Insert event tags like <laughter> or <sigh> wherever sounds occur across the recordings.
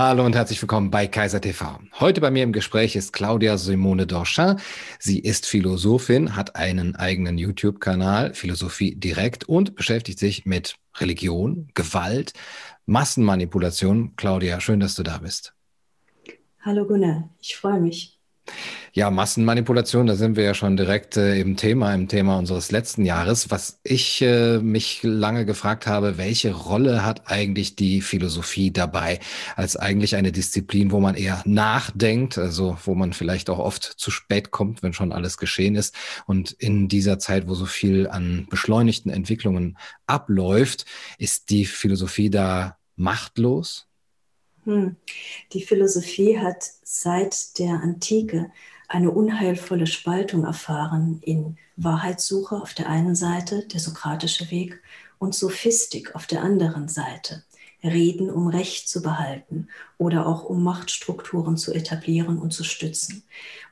Hallo und herzlich willkommen bei Kaiser TV. Heute bei mir im Gespräch ist Claudia Simone Dorchin. Sie ist Philosophin, hat einen eigenen YouTube-Kanal, Philosophie direkt und beschäftigt sich mit Religion, Gewalt, Massenmanipulation. Claudia, schön, dass du da bist. Hallo Gunnar, ich freue mich. Ja, Massenmanipulation, da sind wir ja schon direkt äh, im Thema, im Thema unseres letzten Jahres. Was ich äh, mich lange gefragt habe, welche Rolle hat eigentlich die Philosophie dabei, als eigentlich eine Disziplin, wo man eher nachdenkt, also wo man vielleicht auch oft zu spät kommt, wenn schon alles geschehen ist. Und in dieser Zeit, wo so viel an beschleunigten Entwicklungen abläuft, ist die Philosophie da machtlos? Hm. Die Philosophie hat seit der Antike eine unheilvolle Spaltung erfahren in Wahrheitssuche auf der einen Seite, der sokratische Weg, und Sophistik auf der anderen Seite. Reden, um Recht zu behalten oder auch um Machtstrukturen zu etablieren und zu stützen.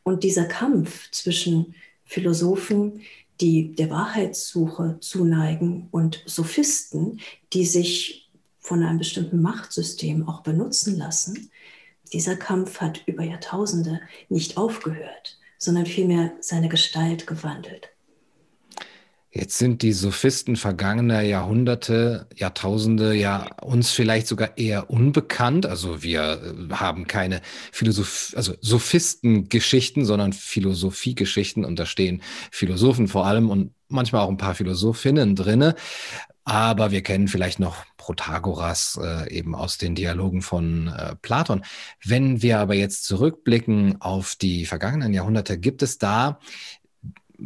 Und dieser Kampf zwischen Philosophen, die der Wahrheitssuche zuneigen, und Sophisten, die sich von einem bestimmten Machtsystem auch benutzen lassen, dieser Kampf hat über Jahrtausende nicht aufgehört, sondern vielmehr seine Gestalt gewandelt. Jetzt sind die Sophisten vergangener Jahrhunderte, Jahrtausende ja uns vielleicht sogar eher unbekannt. Also wir äh, haben keine Philosoph also Sophistengeschichten, sondern Philosophiegeschichten und da stehen Philosophen vor allem und manchmal auch ein paar Philosophinnen drinne. Aber wir kennen vielleicht noch Protagoras äh, eben aus den Dialogen von äh, Platon. Wenn wir aber jetzt zurückblicken auf die vergangenen Jahrhunderte, gibt es da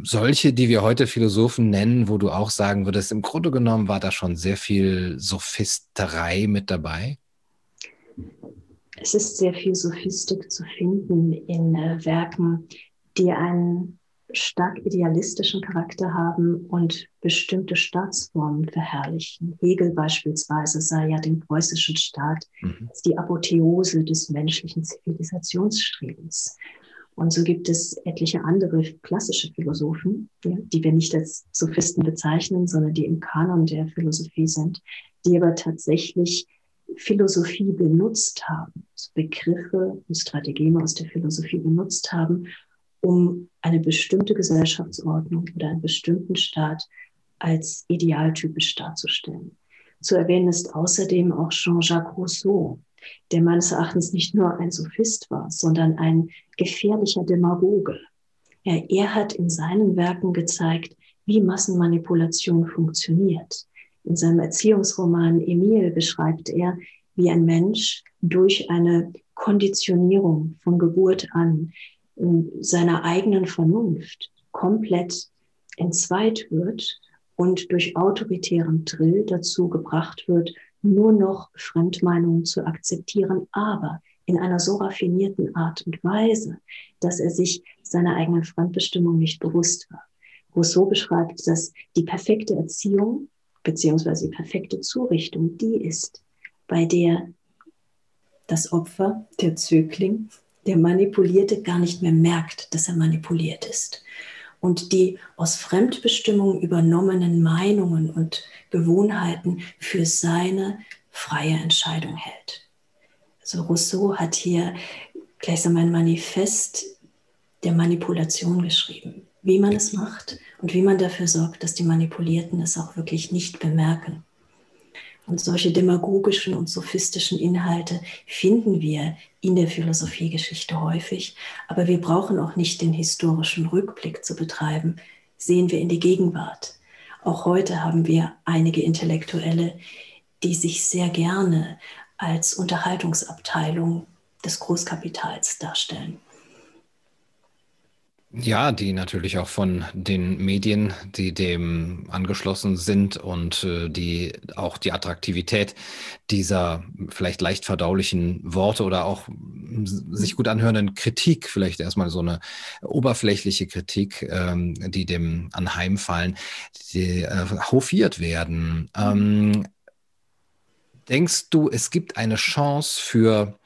solche, die wir heute Philosophen nennen, wo du auch sagen würdest, im Grunde genommen war da schon sehr viel Sophisterei mit dabei? Es ist sehr viel Sophistik zu finden in äh, Werken, die einen stark idealistischen Charakter haben und bestimmte Staatsformen verherrlichen. Hegel beispielsweise sah ja den preußischen Staat mhm. als die Apotheose des menschlichen Zivilisationsstrebens. Und so gibt es etliche andere klassische Philosophen, ja, die wir nicht als Sophisten bezeichnen, sondern die im Kanon der Philosophie sind, die aber tatsächlich Philosophie benutzt haben, Begriffe und Strategien aus der Philosophie benutzt haben, um eine bestimmte Gesellschaftsordnung oder einen bestimmten Staat als idealtypisch darzustellen. Zu erwähnen ist außerdem auch Jean-Jacques Rousseau, der meines Erachtens nicht nur ein Sophist war, sondern ein gefährlicher Demagoge. Er, er hat in seinen Werken gezeigt, wie Massenmanipulation funktioniert. In seinem Erziehungsroman Emile beschreibt er, wie ein Mensch durch eine Konditionierung von Geburt an seiner eigenen Vernunft komplett entzweit wird und durch autoritären Drill dazu gebracht wird, nur noch Fremdmeinungen zu akzeptieren, aber in einer so raffinierten Art und Weise, dass er sich seiner eigenen Fremdbestimmung nicht bewusst war. Rousseau beschreibt, dass die perfekte Erziehung beziehungsweise die perfekte Zurichtung die ist, bei der das Opfer, der Zögling, der Manipulierte gar nicht mehr merkt, dass er manipuliert ist. Und die aus Fremdbestimmung übernommenen Meinungen und Gewohnheiten für seine freie Entscheidung hält. Also Rousseau hat hier gleichsam ein Manifest der Manipulation geschrieben, wie man es macht und wie man dafür sorgt, dass die Manipulierten es auch wirklich nicht bemerken. Und solche demagogischen und sophistischen Inhalte finden wir in der Philosophiegeschichte häufig, aber wir brauchen auch nicht den historischen Rückblick zu betreiben. Sehen wir in die Gegenwart. Auch heute haben wir einige Intellektuelle, die sich sehr gerne als Unterhaltungsabteilung des Großkapitals darstellen. Ja, die natürlich auch von den Medien, die dem angeschlossen sind und äh, die auch die Attraktivität dieser vielleicht leicht verdaulichen Worte oder auch sich gut anhörenden Kritik, vielleicht erstmal so eine oberflächliche Kritik, ähm, die dem anheimfallen, die äh, hofiert werden. Ähm, denkst du, es gibt eine Chance für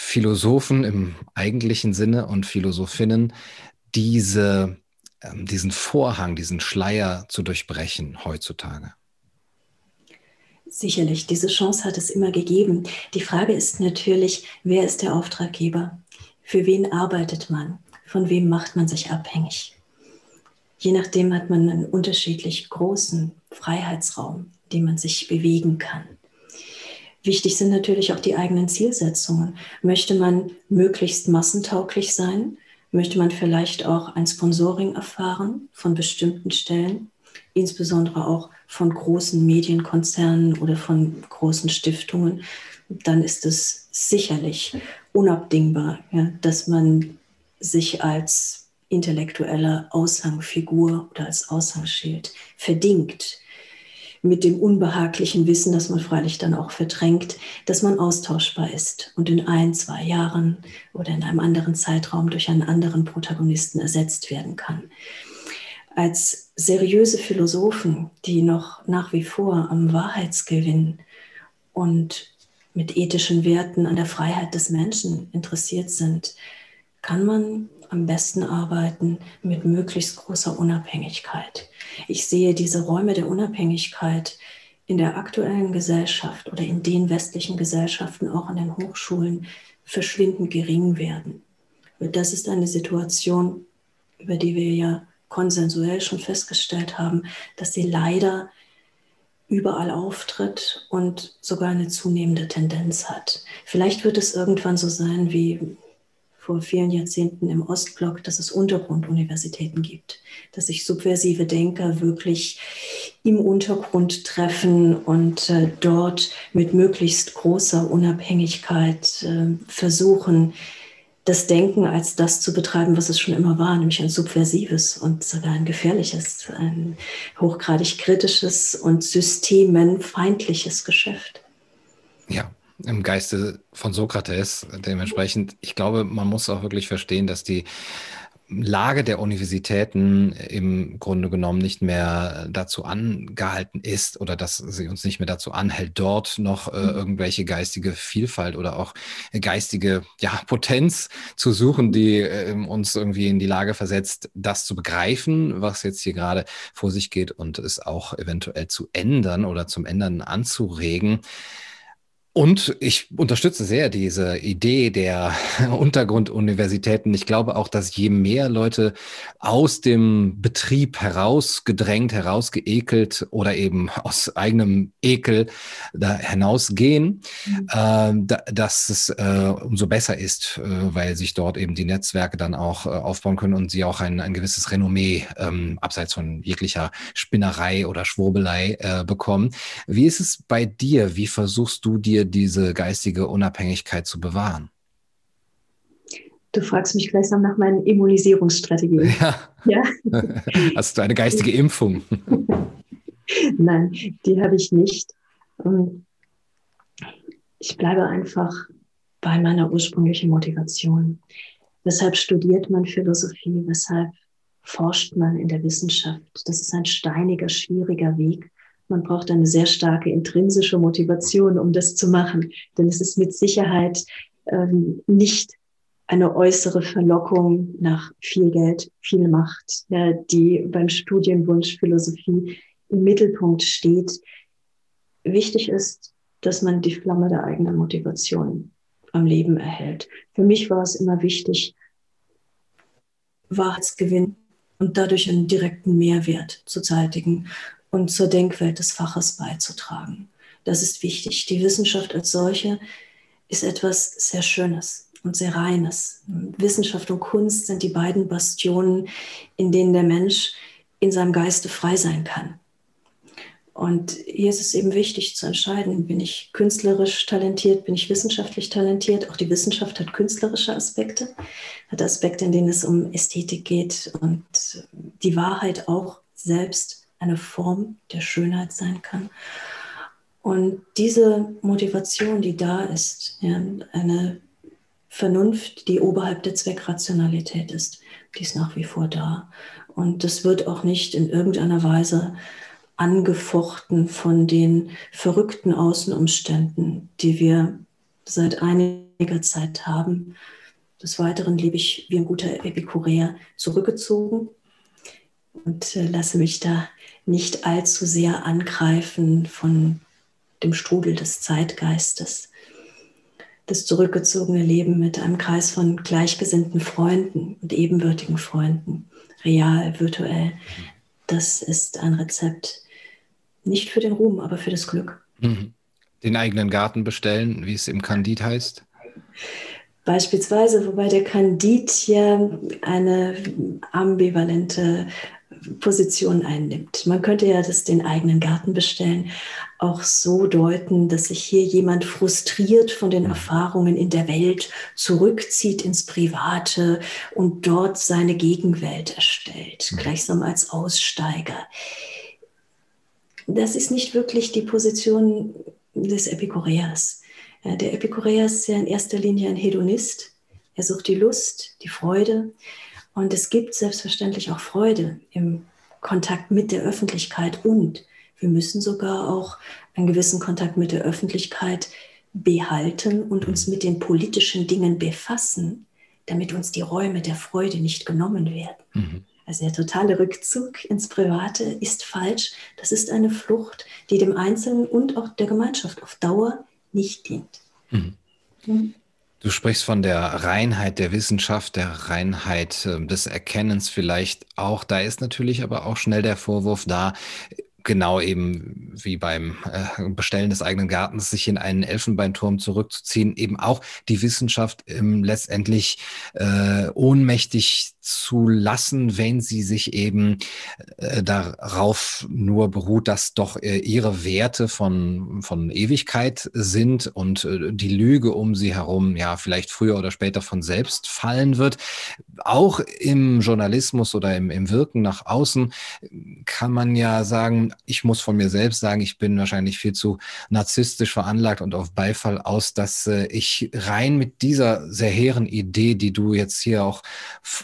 Philosophen im eigentlichen Sinne und Philosophinnen, diese, ähm, diesen Vorhang, diesen Schleier zu durchbrechen heutzutage? Sicherlich, diese Chance hat es immer gegeben. Die Frage ist natürlich, wer ist der Auftraggeber? Für wen arbeitet man? Von wem macht man sich abhängig? Je nachdem hat man einen unterschiedlich großen Freiheitsraum, den man sich bewegen kann. Wichtig sind natürlich auch die eigenen Zielsetzungen. Möchte man möglichst massentauglich sein? Möchte man vielleicht auch ein Sponsoring erfahren von bestimmten Stellen? insbesondere auch von großen Medienkonzernen oder von großen Stiftungen, dann ist es sicherlich unabdingbar, ja, dass man sich als intellektuelle Aushangfigur oder als Aushangsschild verdingt mit dem unbehaglichen Wissen, das man freilich dann auch verdrängt, dass man austauschbar ist und in ein, zwei Jahren oder in einem anderen Zeitraum durch einen anderen Protagonisten ersetzt werden kann als seriöse Philosophen, die noch nach wie vor am Wahrheitsgewinn und mit ethischen Werten an der Freiheit des Menschen interessiert sind, kann man am besten arbeiten mit möglichst großer Unabhängigkeit. Ich sehe diese Räume der Unabhängigkeit in der aktuellen Gesellschaft oder in den westlichen Gesellschaften, auch an den Hochschulen, verschwindend gering werden. Das ist eine Situation, über die wir ja konsensuell schon festgestellt haben, dass sie leider überall auftritt und sogar eine zunehmende Tendenz hat. Vielleicht wird es irgendwann so sein wie vor vielen Jahrzehnten im Ostblock, dass es Untergrunduniversitäten gibt, dass sich subversive Denker wirklich im Untergrund treffen und äh, dort mit möglichst großer Unabhängigkeit äh, versuchen, das Denken als das zu betreiben, was es schon immer war, nämlich ein subversives und sogar ein gefährliches, ein hochgradig kritisches und systemenfeindliches Geschäft. Ja, im Geiste von Sokrates dementsprechend. Ich glaube, man muss auch wirklich verstehen, dass die Lage der Universitäten im Grunde genommen nicht mehr dazu angehalten ist oder dass sie uns nicht mehr dazu anhält, dort noch äh, mhm. irgendwelche geistige Vielfalt oder auch geistige ja, Potenz zu suchen, die äh, uns irgendwie in die Lage versetzt, das zu begreifen, was jetzt hier gerade vor sich geht und es auch eventuell zu ändern oder zum Ändern anzuregen. Und ich unterstütze sehr diese Idee der <laughs> Untergrunduniversitäten. Ich glaube auch, dass je mehr Leute aus dem Betrieb herausgedrängt, herausgeekelt oder eben aus eigenem Ekel da hinausgehen, mhm. äh, da, dass es äh, umso besser ist, äh, weil sich dort eben die Netzwerke dann auch äh, aufbauen können und sie auch ein, ein gewisses Renommee ähm, abseits von jeglicher Spinnerei oder Schwurbelei äh, bekommen. Wie ist es bei dir? Wie versuchst du dir diese geistige Unabhängigkeit zu bewahren? Du fragst mich gleichsam nach meinen Immunisierungsstrategien. Ja. ja? <laughs> Hast du eine geistige Impfung? <laughs> Nein, die habe ich nicht. Ich bleibe einfach bei meiner ursprünglichen Motivation. Weshalb studiert man Philosophie? Weshalb forscht man in der Wissenschaft? Das ist ein steiniger, schwieriger Weg. Man braucht eine sehr starke intrinsische Motivation, um das zu machen. Denn es ist mit Sicherheit ähm, nicht eine äußere Verlockung nach viel Geld, viel Macht, ja, die beim Studienwunsch Philosophie im Mittelpunkt steht. Wichtig ist, dass man die Flamme der eigenen Motivation am Leben erhält. Für mich war es immer wichtig, Wahrheitsgewinn und dadurch einen direkten Mehrwert zu zeitigen und zur Denkwelt des Faches beizutragen. Das ist wichtig. Die Wissenschaft als solche ist etwas sehr Schönes und sehr Reines. Wissenschaft und Kunst sind die beiden Bastionen, in denen der Mensch in seinem Geiste frei sein kann. Und hier ist es eben wichtig zu entscheiden, bin ich künstlerisch talentiert, bin ich wissenschaftlich talentiert. Auch die Wissenschaft hat künstlerische Aspekte, hat Aspekte, in denen es um Ästhetik geht und die Wahrheit auch selbst eine Form der Schönheit sein kann. Und diese Motivation, die da ist, ja, eine Vernunft, die oberhalb der Zweckrationalität ist, die ist nach wie vor da. Und das wird auch nicht in irgendeiner Weise angefochten von den verrückten Außenumständen, die wir seit einiger Zeit haben. Des Weiteren lebe ich wie ein guter Epikureer zurückgezogen und äh, lasse mich da nicht allzu sehr angreifen von dem Strudel des Zeitgeistes. Das zurückgezogene Leben mit einem Kreis von gleichgesinnten Freunden und ebenbürtigen Freunden, real, virtuell, das ist ein Rezept nicht für den Ruhm, aber für das Glück. Mhm. Den eigenen Garten bestellen, wie es im Kandid heißt? Beispielsweise, wobei der Kandid ja eine ambivalente Position einnimmt. Man könnte ja das den eigenen Garten bestellen auch so deuten, dass sich hier jemand frustriert von den mhm. Erfahrungen in der Welt zurückzieht ins Private und dort seine Gegenwelt erstellt, mhm. gleichsam als Aussteiger. Das ist nicht wirklich die Position des Epikureas. Der Epikureas ist ja in erster Linie ein Hedonist. Er sucht die Lust, die Freude. Und es gibt selbstverständlich auch Freude im Kontakt mit der Öffentlichkeit und wir müssen sogar auch einen gewissen Kontakt mit der Öffentlichkeit behalten und uns mit den politischen Dingen befassen, damit uns die Räume der Freude nicht genommen werden. Mhm. Also der totale Rückzug ins Private ist falsch. Das ist eine Flucht, die dem Einzelnen und auch der Gemeinschaft auf Dauer nicht dient. Mhm. Mhm. Du sprichst von der Reinheit der Wissenschaft, der Reinheit äh, des Erkennens vielleicht auch. Da ist natürlich aber auch schnell der Vorwurf da, genau eben wie beim äh, Bestellen des eigenen Gartens, sich in einen Elfenbeinturm zurückzuziehen, eben auch die Wissenschaft ähm, letztendlich äh, ohnmächtig zu lassen, wenn sie sich eben äh, darauf nur beruht, dass doch äh, ihre Werte von, von Ewigkeit sind und äh, die Lüge um sie herum ja vielleicht früher oder später von selbst fallen wird. Auch im Journalismus oder im, im Wirken nach außen kann man ja sagen, ich muss von mir selbst sagen, ich bin wahrscheinlich viel zu narzisstisch veranlagt und auf Beifall aus, dass äh, ich rein mit dieser sehr hehren Idee, die du jetzt hier auch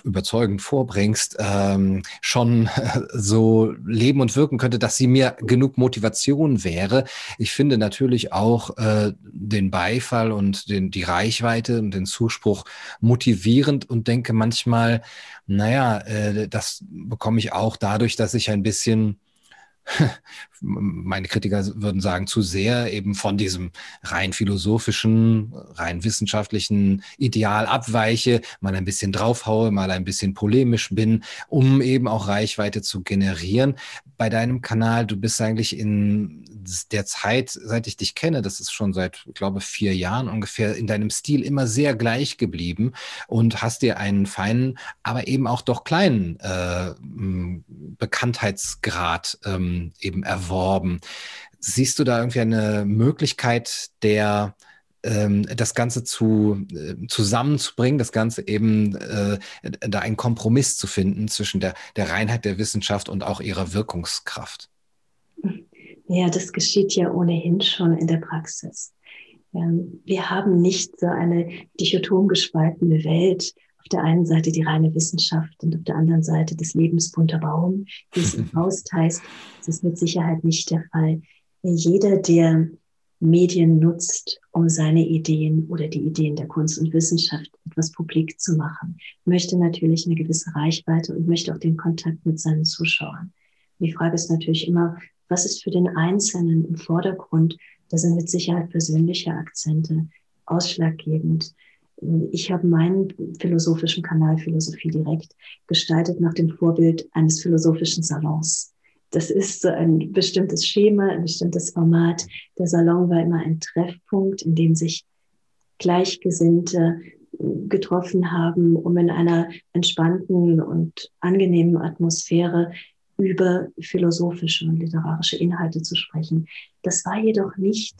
überzeugt überzeugend vorbringst, ähm, schon <laughs> so leben und wirken könnte, dass sie mir genug Motivation wäre. Ich finde natürlich auch äh, den Beifall und den, die Reichweite und den Zuspruch motivierend und denke manchmal, naja, äh, das bekomme ich auch dadurch, dass ich ein bisschen <laughs> meine Kritiker würden sagen, zu sehr eben von diesem rein philosophischen, rein wissenschaftlichen Ideal abweiche, mal ein bisschen draufhaue, mal ein bisschen polemisch bin, um eben auch Reichweite zu generieren. Bei deinem Kanal, du bist eigentlich in der Zeit, seit ich dich kenne, das ist schon seit, ich glaube, vier Jahren ungefähr, in deinem Stil immer sehr gleich geblieben und hast dir einen feinen, aber eben auch doch kleinen äh, Bekanntheitsgrad ähm, eben erworben. Siehst du da irgendwie eine Möglichkeit der ähm, das Ganze zu, äh, zusammenzubringen, das Ganze eben äh, da einen Kompromiss zu finden zwischen der, der Reinheit der Wissenschaft und auch ihrer Wirkungskraft? Ja, das geschieht ja ohnehin schon in der Praxis. Ähm, wir haben nicht so eine dichotom gespaltene Welt. Auf der einen Seite die reine Wissenschaft und auf der anderen Seite das lebensbunte Baum, wie es <laughs> im Faust heißt. Das ist mit Sicherheit nicht der Fall. Jeder, der Medien nutzt, um seine Ideen oder die Ideen der Kunst und Wissenschaft etwas publik zu machen, möchte natürlich eine gewisse Reichweite und möchte auch den Kontakt mit seinen Zuschauern. Die Frage ist natürlich immer, was ist für den Einzelnen im Vordergrund? Da sind mit Sicherheit persönliche Akzente ausschlaggebend. Ich habe meinen philosophischen Kanal Philosophie direkt gestaltet nach dem Vorbild eines philosophischen Salons. Das ist so ein bestimmtes Schema, ein bestimmtes Format. Der Salon war immer ein Treffpunkt, in dem sich Gleichgesinnte getroffen haben, um in einer entspannten und angenehmen Atmosphäre über philosophische und literarische Inhalte zu sprechen. Das war jedoch nicht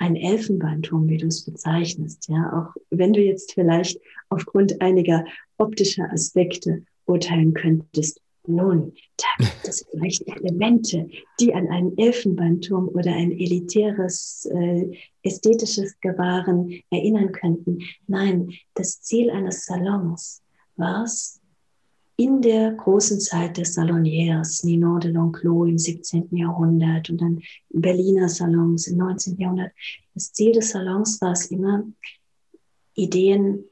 ein Elfenbeinturm, wie du es bezeichnest. Ja, auch wenn du jetzt vielleicht aufgrund einiger optischer Aspekte urteilen könntest, nun, da gibt es vielleicht Elemente, die an einen Elfenbeinturm oder ein elitäres, äh, ästhetisches Gewahren erinnern könnten. Nein, das Ziel eines Salons war es, in der großen Zeit des Saloniers, Ninon de L'Enclos im 17. Jahrhundert und dann Berliner Salons im 19. Jahrhundert. Das Ziel des Salons war es immer, Ideen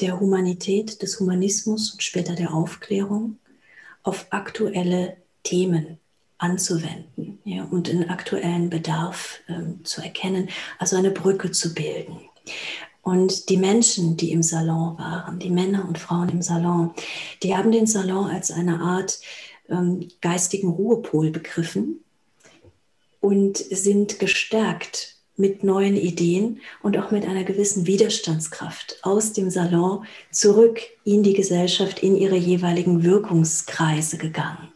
der Humanität, des Humanismus und später der Aufklärung auf aktuelle Themen anzuwenden ja, und den aktuellen Bedarf ähm, zu erkennen, also eine Brücke zu bilden. Und die Menschen, die im Salon waren, die Männer und Frauen im Salon, die haben den Salon als eine Art ähm, geistigen Ruhepol begriffen und sind gestärkt mit neuen Ideen und auch mit einer gewissen Widerstandskraft aus dem Salon zurück in die Gesellschaft, in ihre jeweiligen Wirkungskreise gegangen.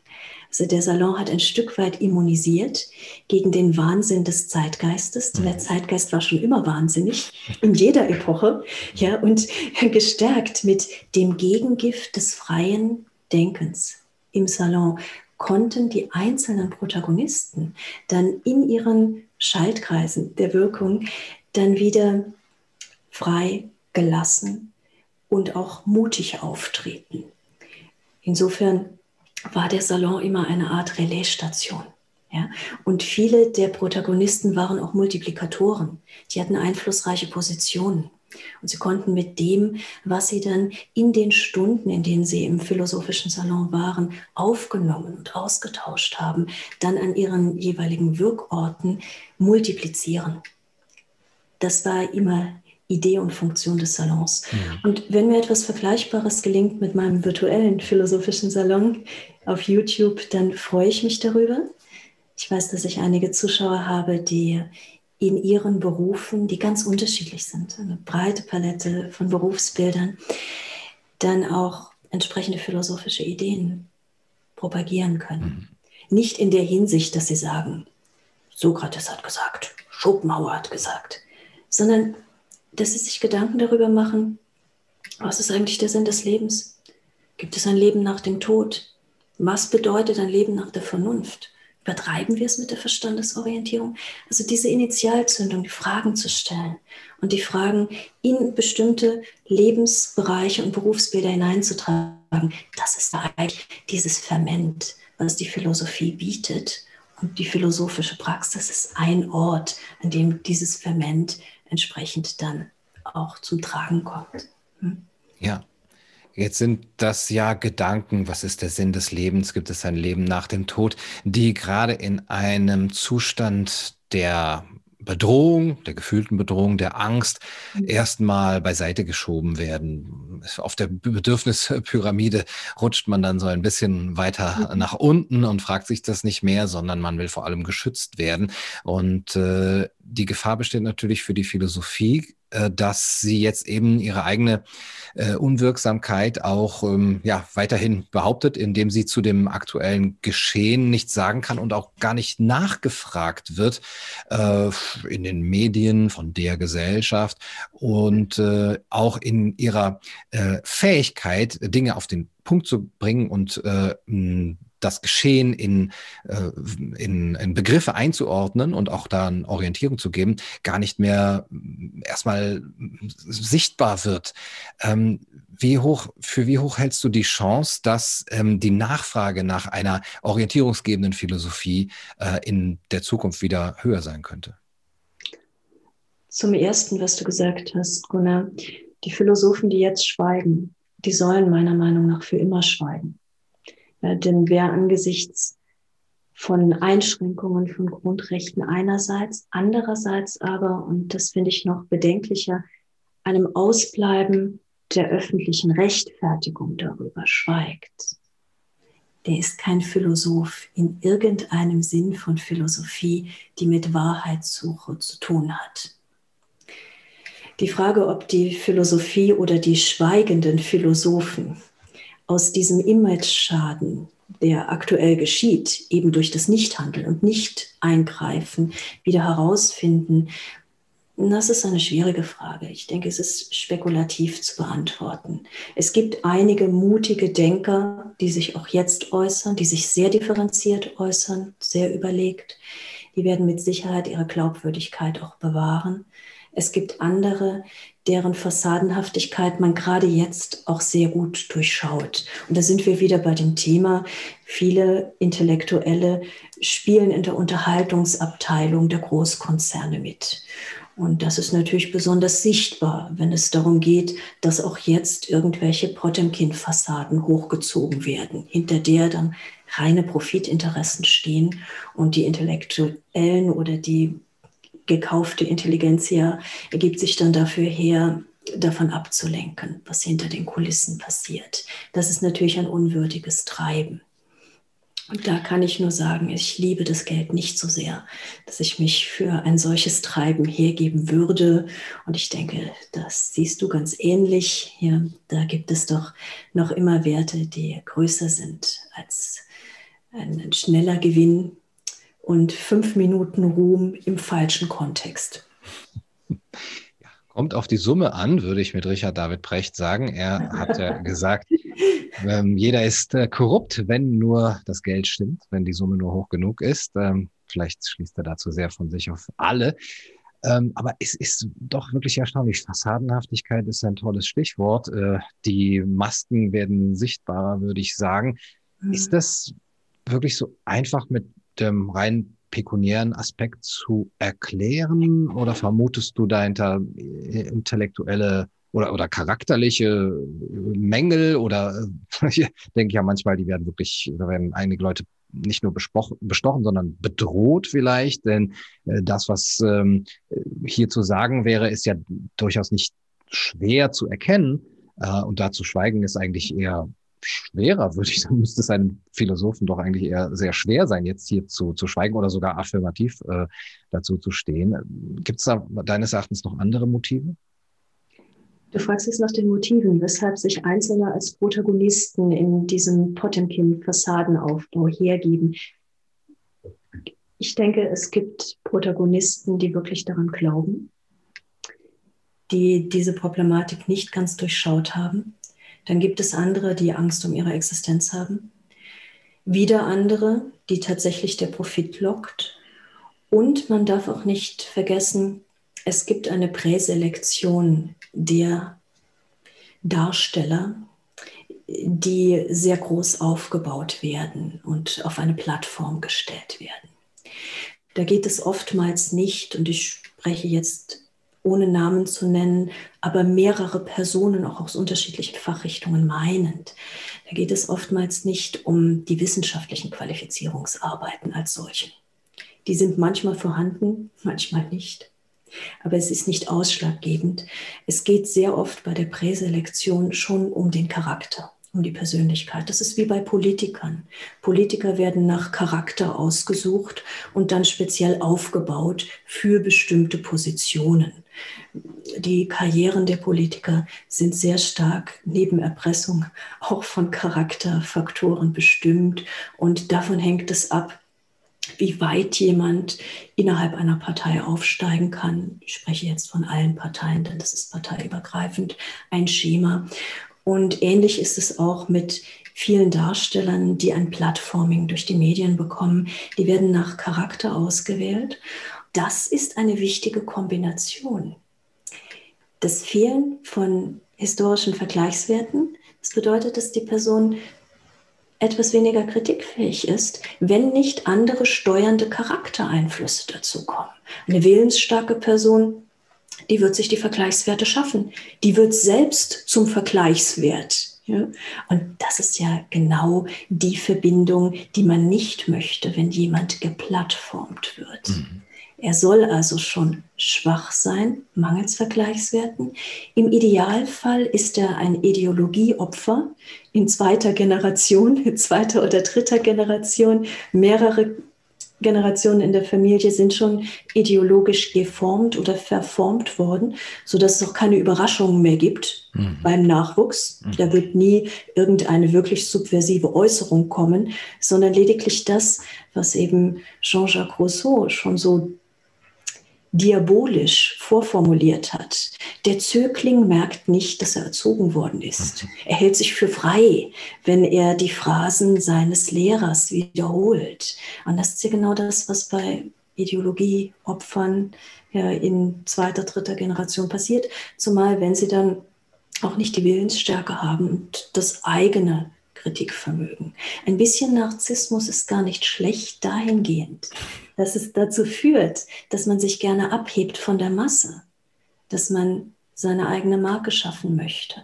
Also der Salon hat ein Stück weit immunisiert gegen den Wahnsinn des Zeitgeistes. Der mhm. Zeitgeist war schon immer wahnsinnig, in jeder Epoche, ja, und gestärkt mit dem Gegengift des freien Denkens im Salon konnten die einzelnen Protagonisten dann in ihren Schaltkreisen der Wirkung dann wieder frei, gelassen und auch mutig auftreten. Insofern war der Salon immer eine Art Relaisstation. Ja? Und viele der Protagonisten waren auch Multiplikatoren. Die hatten einflussreiche Positionen. Und sie konnten mit dem, was sie dann in den Stunden, in denen sie im philosophischen Salon waren, aufgenommen und ausgetauscht haben, dann an ihren jeweiligen Wirkorten multiplizieren. Das war immer Idee und Funktion des Salons. Ja. Mhm. Und wenn mir etwas Vergleichbares gelingt mit meinem virtuellen philosophischen Salon auf YouTube, dann freue ich mich darüber. Ich weiß, dass ich einige Zuschauer habe, die in ihren Berufen, die ganz unterschiedlich sind, eine breite Palette von Berufsbildern, dann auch entsprechende philosophische Ideen propagieren können. Mhm. Nicht in der Hinsicht, dass sie sagen, Sokrates hat gesagt, Schopenhauer hat gesagt, sondern dass sie sich Gedanken darüber machen, was ist eigentlich der Sinn des Lebens? Gibt es ein Leben nach dem Tod? Was bedeutet ein Leben nach der Vernunft? Übertreiben wir es mit der Verstandesorientierung? Also diese Initialzündung, die Fragen zu stellen und die Fragen in bestimmte Lebensbereiche und Berufsbilder hineinzutragen, das ist eigentlich dieses Ferment, was die Philosophie bietet. Und die philosophische Praxis ist ein Ort, an dem dieses Ferment entsprechend dann auch zum Tragen kommt. Hm? Ja, Jetzt sind das ja Gedanken, was ist der Sinn des Lebens? Gibt es ein Leben nach dem Tod, die gerade in einem Zustand der Bedrohung, der gefühlten Bedrohung, der Angst erstmal beiseite geschoben werden. Auf der Bedürfnispyramide rutscht man dann so ein bisschen weiter mhm. nach unten und fragt sich das nicht mehr, sondern man will vor allem geschützt werden. Und äh, die Gefahr besteht natürlich für die Philosophie, äh, dass sie jetzt eben ihre eigene äh, Unwirksamkeit auch ähm, ja, weiterhin behauptet, indem sie zu dem aktuellen Geschehen nichts sagen kann und auch gar nicht nachgefragt wird äh, in den Medien von der Gesellschaft und auch in ihrer äh, Fähigkeit, Dinge auf den Punkt zu bringen und das Geschehen in, äh, in, in Begriffe einzuordnen und auch dann Orientierung zu geben, gar nicht mehr mm, erstmal sichtbar wird. Ähm, wie hoch, für wie hoch hältst du die Chance, dass ähm, die Nachfrage nach einer orientierungsgebenden Philosophie äh, in der Zukunft wieder höher sein könnte? Zum Ersten, was du gesagt hast, Gunnar, die Philosophen, die jetzt schweigen, die sollen meiner Meinung nach für immer schweigen. Ja, denn wer angesichts von Einschränkungen von Grundrechten einerseits, andererseits aber, und das finde ich noch bedenklicher, einem Ausbleiben der öffentlichen Rechtfertigung darüber schweigt, der ist kein Philosoph in irgendeinem Sinn von Philosophie, die mit Wahrheitssuche zu tun hat. Die Frage, ob die Philosophie oder die schweigenden Philosophen aus diesem Image-Schaden, der aktuell geschieht, eben durch das Nichthandeln und Nicht-Eingreifen, wieder herausfinden, das ist eine schwierige Frage. Ich denke, es ist spekulativ zu beantworten. Es gibt einige mutige Denker, die sich auch jetzt äußern, die sich sehr differenziert äußern, sehr überlegt. Die werden mit Sicherheit ihre Glaubwürdigkeit auch bewahren. Es gibt andere, deren Fassadenhaftigkeit man gerade jetzt auch sehr gut durchschaut. Und da sind wir wieder bei dem Thema, viele Intellektuelle spielen in der Unterhaltungsabteilung der Großkonzerne mit. Und das ist natürlich besonders sichtbar, wenn es darum geht, dass auch jetzt irgendwelche Potemkin-Fassaden hochgezogen werden, hinter der dann reine Profitinteressen stehen und die Intellektuellen oder die gekaufte Intelligenz ja ergibt sich dann dafür her, davon abzulenken, was hinter den Kulissen passiert. Das ist natürlich ein unwürdiges Treiben. Und da kann ich nur sagen, ich liebe das Geld nicht so sehr, dass ich mich für ein solches Treiben hergeben würde. Und ich denke, das siehst du ganz ähnlich. Hier, da gibt es doch noch immer Werte, die größer sind als ein schneller Gewinn und fünf Minuten Ruhm im falschen Kontext. Kommt auf die Summe an, würde ich mit Richard David Precht sagen. Er hat ja <laughs> gesagt, ähm, jeder ist äh, korrupt, wenn nur das Geld stimmt, wenn die Summe nur hoch genug ist. Ähm, vielleicht schließt er dazu sehr von sich auf alle. Ähm, aber es ist doch wirklich erstaunlich. Fassadenhaftigkeit ist ein tolles Stichwort. Äh, die Masken werden sichtbarer, würde ich sagen. Mhm. Ist das wirklich so einfach mit dem rein pekuniären Aspekt zu erklären? Oder vermutest du dahinter äh, intellektuelle oder, oder charakterliche Mängel? Oder <laughs> ich denke ja manchmal, die werden wirklich, da werden einige Leute nicht nur bestochen, sondern bedroht vielleicht, denn äh, das, was ähm, hier zu sagen wäre, ist ja durchaus nicht schwer zu erkennen. Äh, und da zu schweigen ist eigentlich eher schwerer, würde ich sagen, <laughs> müsste es einem Philosophen doch eigentlich eher sehr schwer sein, jetzt hier zu, zu schweigen oder sogar affirmativ äh, dazu zu stehen. Gibt es da deines Erachtens noch andere Motive? Du fragst jetzt nach den Motiven, weshalb sich Einzelne als Protagonisten in diesem Potemkin-Fassadenaufbau hergeben. Ich denke, es gibt Protagonisten, die wirklich daran glauben, die diese Problematik nicht ganz durchschaut haben dann gibt es andere, die Angst um ihre Existenz haben. Wieder andere, die tatsächlich der Profit lockt. Und man darf auch nicht vergessen, es gibt eine Präselektion der Darsteller, die sehr groß aufgebaut werden und auf eine Plattform gestellt werden. Da geht es oftmals nicht, und ich spreche jetzt ohne Namen zu nennen, aber mehrere Personen auch aus unterschiedlichen Fachrichtungen meinend. Da geht es oftmals nicht um die wissenschaftlichen Qualifizierungsarbeiten als solche. Die sind manchmal vorhanden, manchmal nicht. Aber es ist nicht ausschlaggebend. Es geht sehr oft bei der Präselektion schon um den Charakter um die Persönlichkeit. Das ist wie bei Politikern. Politiker werden nach Charakter ausgesucht und dann speziell aufgebaut für bestimmte Positionen. Die Karrieren der Politiker sind sehr stark neben Erpressung auch von Charakterfaktoren bestimmt und davon hängt es ab, wie weit jemand innerhalb einer Partei aufsteigen kann. Ich spreche jetzt von allen Parteien, denn das ist parteiübergreifend ein Schema. Und ähnlich ist es auch mit vielen Darstellern, die ein Plattforming durch die Medien bekommen. Die werden nach Charakter ausgewählt. Das ist eine wichtige Kombination. Das Fehlen von historischen Vergleichswerten, das bedeutet, dass die Person etwas weniger kritikfähig ist, wenn nicht andere steuernde Charaktereinflüsse dazu kommen. Eine willensstarke Person die wird sich die Vergleichswerte schaffen. Die wird selbst zum Vergleichswert. Ja? Und das ist ja genau die Verbindung, die man nicht möchte, wenn jemand geplattformt wird. Mhm. Er soll also schon schwach sein, mangels Vergleichswerten. Im Idealfall ist er ein Ideologieopfer in zweiter Generation, in <laughs> zweiter oder dritter Generation, mehrere Generationen in der Familie sind schon ideologisch geformt oder verformt worden, sodass es auch keine Überraschungen mehr gibt mhm. beim Nachwuchs. Mhm. Da wird nie irgendeine wirklich subversive Äußerung kommen, sondern lediglich das, was eben Jean-Jacques Rousseau schon so diabolisch vorformuliert hat. Der Zögling merkt nicht, dass er erzogen worden ist. Mhm. Er hält sich für frei, wenn er die Phrasen seines Lehrers wiederholt. Und das ist ja genau das, was bei Ideologieopfern ja, in zweiter, dritter Generation passiert. Zumal, wenn sie dann auch nicht die Willensstärke haben und das eigene Kritikvermögen. Ein bisschen Narzissmus ist gar nicht schlecht dahingehend, dass es dazu führt, dass man sich gerne abhebt von der Masse, dass man seine eigene Marke schaffen möchte,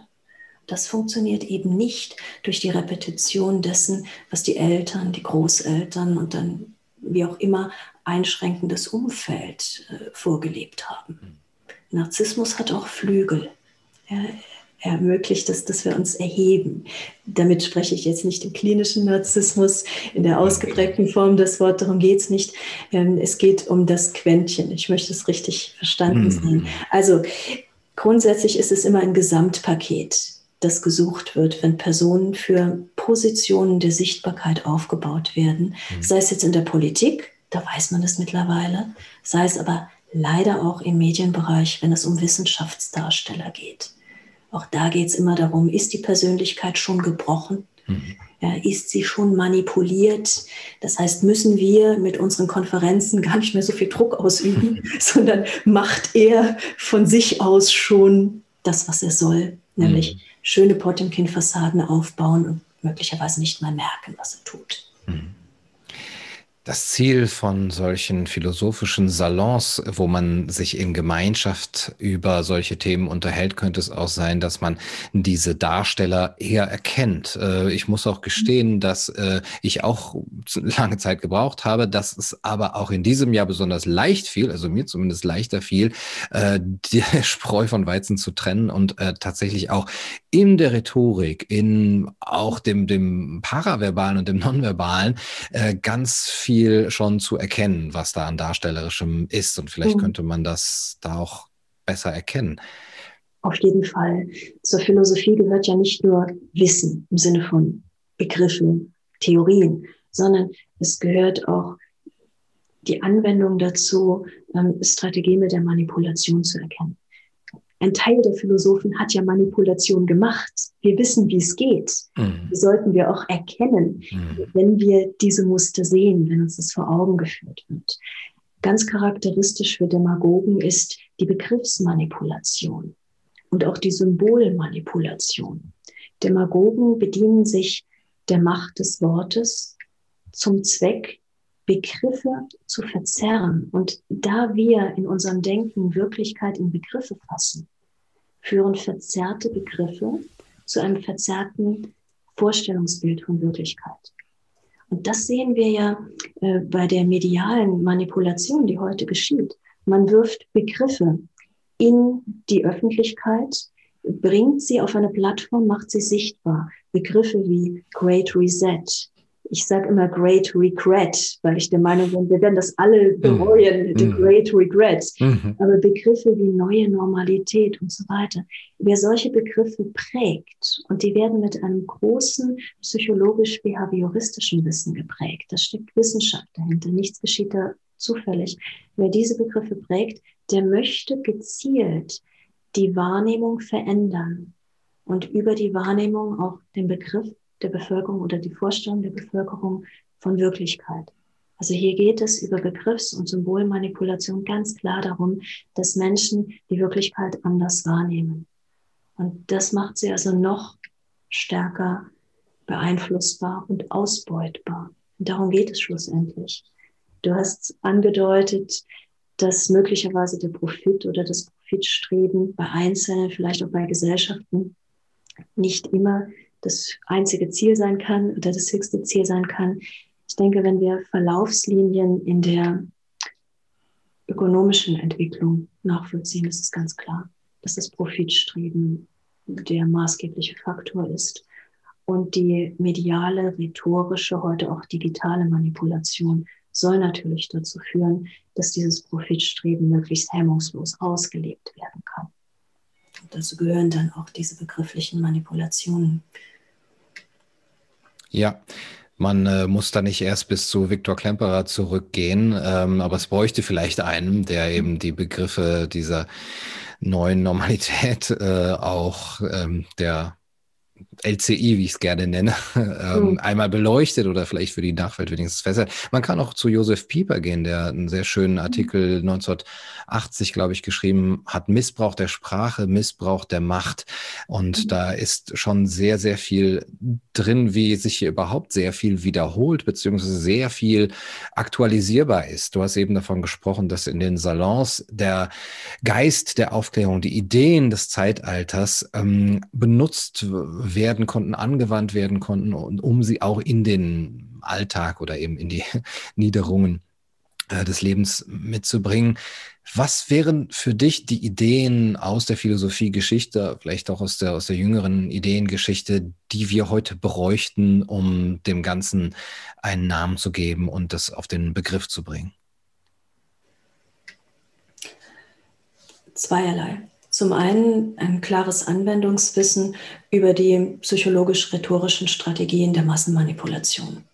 Das funktioniert eben nicht durch die Repetition dessen, was die Eltern, die Großeltern und dann wie auch immer einschränkendes Umfeld äh, vorgelebt haben. Narzissmus hat auch Flügel. Er, er ermöglicht es, dass wir uns erheben. Damit spreche ich jetzt nicht im klinischen Narzissmus, in der ausgeprägten Form des Wortes, darum geht es nicht. Ähm, es geht um das Quäntchen. Ich möchte es richtig verstanden mhm. sein. Also grundsätzlich ist es immer ein Gesamtpaket, das gesucht wird, wenn Personen für Positionen der Sichtbarkeit aufgebaut werden, mhm. sei es jetzt in der Politik, da weiß man es mittlerweile, sei es aber leider auch im Medienbereich, wenn es um Wissenschaftsdarsteller geht. Auch da geht es immer darum, ist die Persönlichkeit schon gebrochen? Mhm. Ja, ist sie schon manipuliert? Das heißt, müssen wir mit unseren Konferenzen gar nicht mehr so viel Druck ausüben, <laughs> sondern macht er von sich aus schon das, was er soll, nämlich mhm. schöne Potemkin-Fassaden aufbauen und möglicherweise nicht mal merken, was er tut. Mhm. Das Ziel von solchen philosophischen Salons, wo man sich in Gemeinschaft über solche Themen unterhält, könnte es auch sein, dass man diese Darsteller eher erkennt. Äh, ich muss auch gestehen, dass äh, ich auch <laughs> lange Zeit gebraucht habe, dass es aber auch in diesem Jahr besonders leicht fiel, also mir zumindest leichter fiel, äh, <laughs> die Spreu von Weizen zu trennen und tatsächlich auch in der Rhetorik, in auch dem, dem Paraverbalen und dem Nonverbalen ganz viel viel schon zu erkennen, was da an Darstellerischem ist. Und vielleicht mhm. könnte man das da auch besser erkennen. Auf jeden Fall. Zur Philosophie gehört ja nicht nur Wissen im Sinne von Begriffen, Theorien, sondern es gehört auch die Anwendung dazu, ähm, Strategien mit der Manipulation zu erkennen ein Teil der Philosophen hat ja Manipulation gemacht. Wir wissen, wie es geht. Mhm. Das sollten wir auch erkennen, mhm. wenn wir diese Muster sehen, wenn uns das vor Augen geführt wird. Ganz charakteristisch für Demagogen ist die Begriffsmanipulation und auch die Symbolmanipulation. Demagogen bedienen sich der Macht des Wortes zum Zweck, Begriffe zu verzerren. Und da wir in unserem Denken Wirklichkeit in Begriffe fassen, führen verzerrte Begriffe zu einem verzerrten Vorstellungsbild von Wirklichkeit. Und das sehen wir ja äh, bei der medialen Manipulation, die heute geschieht. Man wirft Begriffe in die Öffentlichkeit, bringt sie auf eine Plattform, macht sie sichtbar. Begriffe wie Great Reset, ich sage immer Great Regret, weil ich der Meinung bin, wir werden das alle mhm. bereuen, mm. the Great Regret. Mm. Aber Begriffe wie neue Normalität und so weiter, wer solche Begriffe prägt und die werden mit einem großen psychologisch-behavioristischen Wissen geprägt, da steckt Wissenschaft dahinter, nichts geschieht da zufällig. Wer diese Begriffe prägt, der möchte gezielt die Wahrnehmung verändern und über die Wahrnehmung auch den Begriff der Bevölkerung oder die Vorstellung der Bevölkerung von Wirklichkeit. Also hier geht es über Begriffs- und Symbolmanipulation ganz klar darum, dass Menschen die Wirklichkeit anders wahrnehmen. Und das macht sie also noch stärker beeinflussbar und ausbeutbar. Und darum geht es schlussendlich. Du hast angedeutet, dass möglicherweise der Profit oder das Profitstreben bei Einzelnen, vielleicht auch bei Gesellschaften, nicht immer das einzige Ziel sein kann oder das höchste Ziel sein kann. Ich denke, wenn wir Verlaufslinien in der ökonomischen Entwicklung nachvollziehen, ist es ganz klar, dass das Profitstreben der maßgebliche Faktor ist. Und die mediale, rhetorische, heute auch digitale Manipulation soll natürlich dazu führen, dass dieses Profitstreben möglichst hemmungslos ausgelebt werden kann. Und dazu gehören dann auch diese begrifflichen Manipulationen. Ja, man äh, muss da nicht erst bis zu Viktor Klemperer zurückgehen, ähm, aber es bräuchte vielleicht einen, der eben die Begriffe dieser neuen Normalität äh, auch ähm, der LCI, wie ich es gerne nenne, <laughs> ähm, mhm. einmal beleuchtet oder vielleicht für die Nachwelt wenigstens feststellt. Man kann auch zu Josef Pieper gehen, der einen sehr schönen mhm. Artikel 1980, glaube ich, geschrieben hat, Missbrauch der Sprache, Missbrauch der Macht. Und mhm. da ist schon sehr, sehr viel drin, wie sich hier überhaupt sehr viel wiederholt, beziehungsweise sehr viel aktualisierbar ist. Du hast eben davon gesprochen, dass in den Salons der Geist der Aufklärung, die Ideen des Zeitalters ähm, benutzt werden konnten, angewandt werden konnten, und um sie auch in den Alltag oder eben in die <laughs> Niederungen äh, des Lebens mitzubringen. Was wären für dich die Ideen aus der Philosophiegeschichte, vielleicht auch aus der, aus der jüngeren Ideengeschichte, die wir heute bräuchten, um dem Ganzen einen Namen zu geben und das auf den Begriff zu bringen? Zweierlei. Zum einen ein klares Anwendungswissen über die psychologisch-rhetorischen Strategien der Massenmanipulation.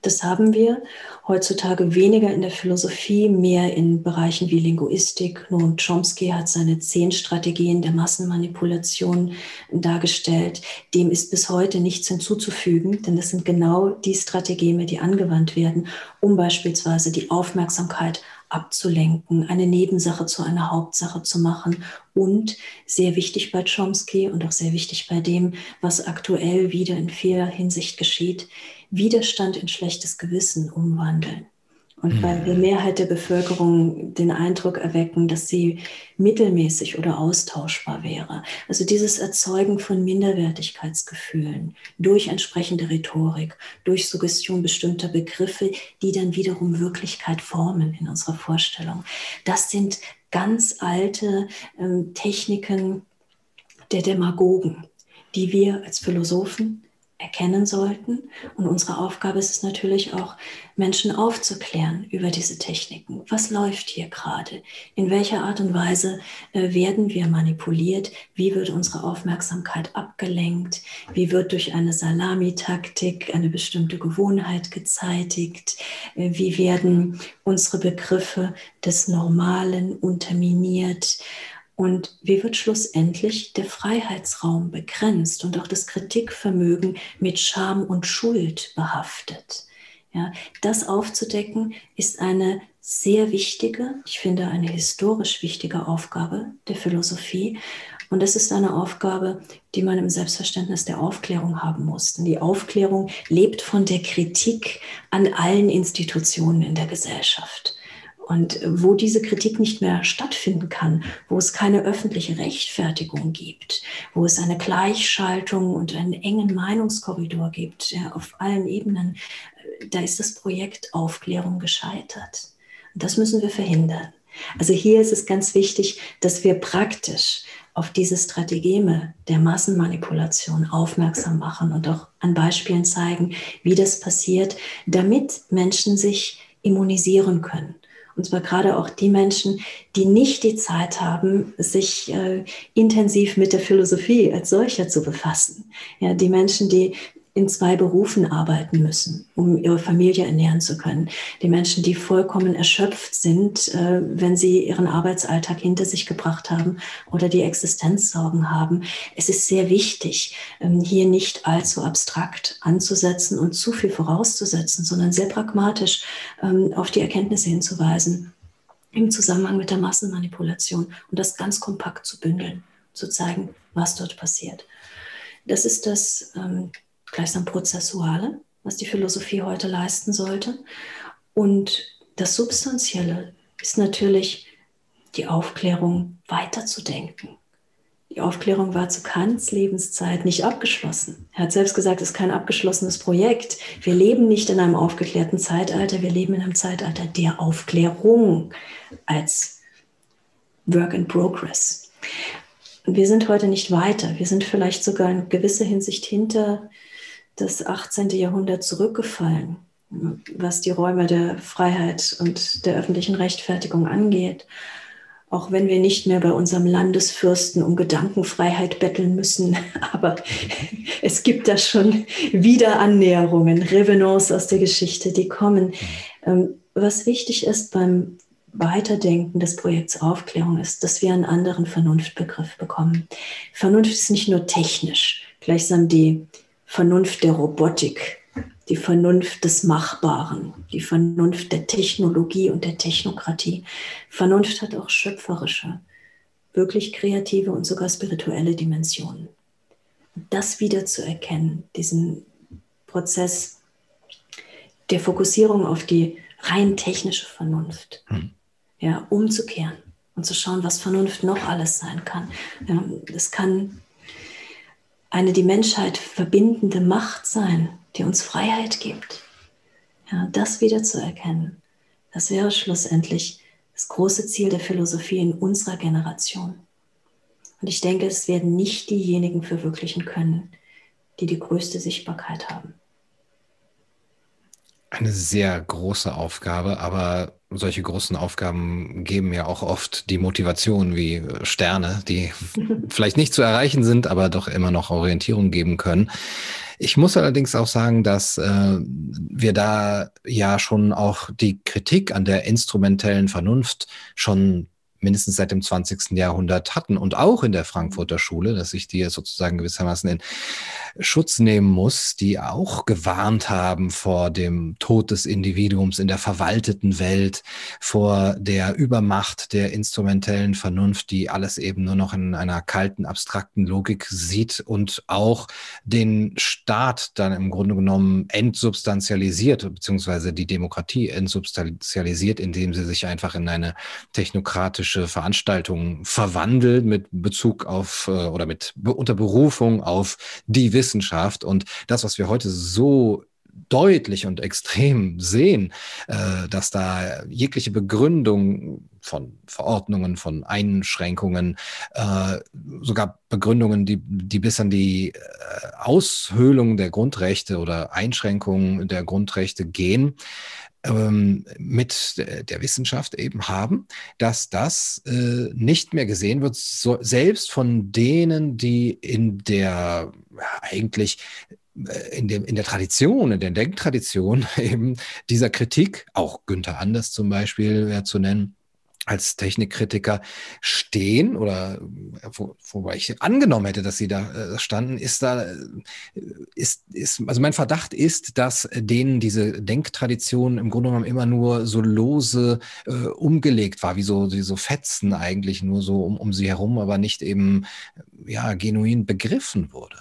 Das haben wir heutzutage weniger in der Philosophie, mehr in Bereichen wie Linguistik. Nun, Chomsky hat seine zehn Strategien der Massenmanipulation dargestellt. Dem ist bis heute nichts hinzuzufügen, denn das sind genau die Strategien, die angewandt werden, um beispielsweise die Aufmerksamkeit abzulenken, eine Nebensache zu einer Hauptsache zu machen und sehr wichtig bei Chomsky und auch sehr wichtig bei dem, was aktuell wieder in vieler Hinsicht geschieht, Widerstand in schlechtes Gewissen umwandeln. Und weil mhm. die Mehrheit der Bevölkerung den Eindruck erwecken, dass sie mittelmäßig oder austauschbar wäre. Also dieses Erzeugen von Minderwertigkeitsgefühlen durch entsprechende Rhetorik, durch Suggestion bestimmter Begriffe, die dann wiederum Wirklichkeit formen in unserer Vorstellung. Das sind ganz alte ähm, Techniken der Demagogen, die wir als Philosophen erkennen sollten. Und unsere Aufgabe ist es natürlich auch, Menschen aufzuklären über diese Techniken. Was läuft hier gerade? In welcher Art und Weise äh, werden wir manipuliert? Wie wird unsere Aufmerksamkeit abgelenkt? Wie wird durch eine Salamitaktik eine bestimmte Gewohnheit gezeitigt? Äh, wie werden unsere Begriffe des Normalen unterminiert? Und wie wird schlussendlich der Freiheitsraum begrenzt und auch das Kritikvermögen mit Scham und Schuld behaftet? Ja, das aufzudecken ist eine sehr wichtige, ich finde eine historisch wichtige Aufgabe der Philosophie. Und das ist eine Aufgabe, die man im Selbstverständnis der Aufklärung haben muss. Denn die Aufklärung lebt von der Kritik an allen Institutionen in der Gesellschaft. Und wo diese Kritik nicht mehr stattfinden kann, wo es keine öffentliche Rechtfertigung gibt, wo es eine Gleichschaltung und einen engen Meinungskorridor gibt ja, auf allen Ebenen, da ist das Projekt Aufklärung gescheitert. Und das müssen wir verhindern. Also hier ist es ganz wichtig, dass wir praktisch auf diese Strategeme der Massenmanipulation aufmerksam machen und auch an Beispielen zeigen, wie das passiert, damit Menschen sich immunisieren können. Und zwar gerade auch die Menschen, die nicht die Zeit haben, sich äh, intensiv mit der Philosophie als solcher zu befassen. Ja, die Menschen, die in zwei Berufen arbeiten müssen, um ihre Familie ernähren zu können. Die Menschen, die vollkommen erschöpft sind, äh, wenn sie ihren Arbeitsalltag hinter sich gebracht haben oder die Existenzsorgen haben. Es ist sehr wichtig, ähm, hier nicht allzu abstrakt anzusetzen und zu viel vorauszusetzen, sondern sehr pragmatisch ähm, auf die Erkenntnisse hinzuweisen im Zusammenhang mit der Massenmanipulation und das ganz kompakt zu bündeln, zu zeigen, was dort passiert. Das ist das ähm, gleichsam Prozessuale, was die Philosophie heute leisten sollte. Und das Substanzielle ist natürlich die Aufklärung weiterzudenken. Die Aufklärung war zu Kants Lebenszeit nicht abgeschlossen. Er hat selbst gesagt, es ist kein abgeschlossenes Projekt. Wir leben nicht in einem aufgeklärten Zeitalter, wir leben in einem Zeitalter der Aufklärung als Work in Progress. Wir sind heute nicht weiter. Wir sind vielleicht sogar in gewisser Hinsicht hinter das 18. Jahrhundert zurückgefallen, was die Räume der Freiheit und der öffentlichen Rechtfertigung angeht. Auch wenn wir nicht mehr bei unserem Landesfürsten um Gedankenfreiheit betteln müssen, <laughs> aber <laughs> es gibt da schon wieder Annäherungen, Revenants aus der Geschichte, die kommen. Ähm, was wichtig ist beim Weiterdenken des Projekts Aufklärung ist, dass wir einen anderen Vernunftbegriff bekommen. Vernunft ist nicht nur technisch gleichsam die Vernunft der Robotik, die Vernunft des Machbaren, die Vernunft der Technologie und der Technokratie. Vernunft hat auch schöpferische, wirklich kreative und sogar spirituelle Dimensionen. Das wieder zu erkennen, diesen Prozess der Fokussierung auf die rein technische Vernunft, hm. ja, umzukehren und zu schauen, was Vernunft noch alles sein kann. Es kann eine die Menschheit verbindende Macht sein, die uns Freiheit gibt. Ja, das wieder zu erkennen, das wäre schlussendlich das große Ziel der Philosophie in unserer Generation. Und ich denke, es werden nicht diejenigen verwirklichen können, die die größte Sichtbarkeit haben eine sehr große Aufgabe, aber solche großen Aufgaben geben ja auch oft die Motivation wie Sterne, die <laughs> vielleicht nicht zu erreichen sind, aber doch immer noch Orientierung geben können. Ich muss allerdings auch sagen, dass äh, wir da ja schon auch die Kritik an der instrumentellen Vernunft schon mindestens seit dem 20. Jahrhundert hatten und auch in der Frankfurter Schule, dass ich die sozusagen gewissermaßen in Schutz nehmen muss, die auch gewarnt haben vor dem Tod des Individuums in der verwalteten Welt, vor der Übermacht der instrumentellen Vernunft, die alles eben nur noch in einer kalten, abstrakten Logik sieht und auch den Staat dann im Grunde genommen entsubstantialisiert, beziehungsweise die Demokratie entsubstantialisiert, indem sie sich einfach in eine technokratische politische Veranstaltungen verwandelt mit Bezug auf äh, oder mit unter Berufung auf die Wissenschaft. Und das, was wir heute so deutlich und extrem sehen, äh, dass da jegliche Begründung von Verordnungen, von Einschränkungen, äh, sogar Begründungen, die, die bis an die Aushöhlung der Grundrechte oder Einschränkungen der Grundrechte gehen, ähm, mit der Wissenschaft eben haben, dass das äh, nicht mehr gesehen wird, so, selbst von denen, die in der eigentlich äh, in, dem, in der Tradition, in der Denktradition <laughs> eben dieser Kritik, auch Günther Anders zum Beispiel wäre zu nennen, als Technikkritiker stehen oder wo, wobei ich angenommen hätte, dass sie da äh, standen, ist da äh, ist ist also mein Verdacht ist, dass denen diese Denktradition im Grunde genommen immer nur so lose äh, umgelegt war, wie so wie so Fetzen eigentlich nur so um, um sie herum, aber nicht eben ja genuin begriffen wurde.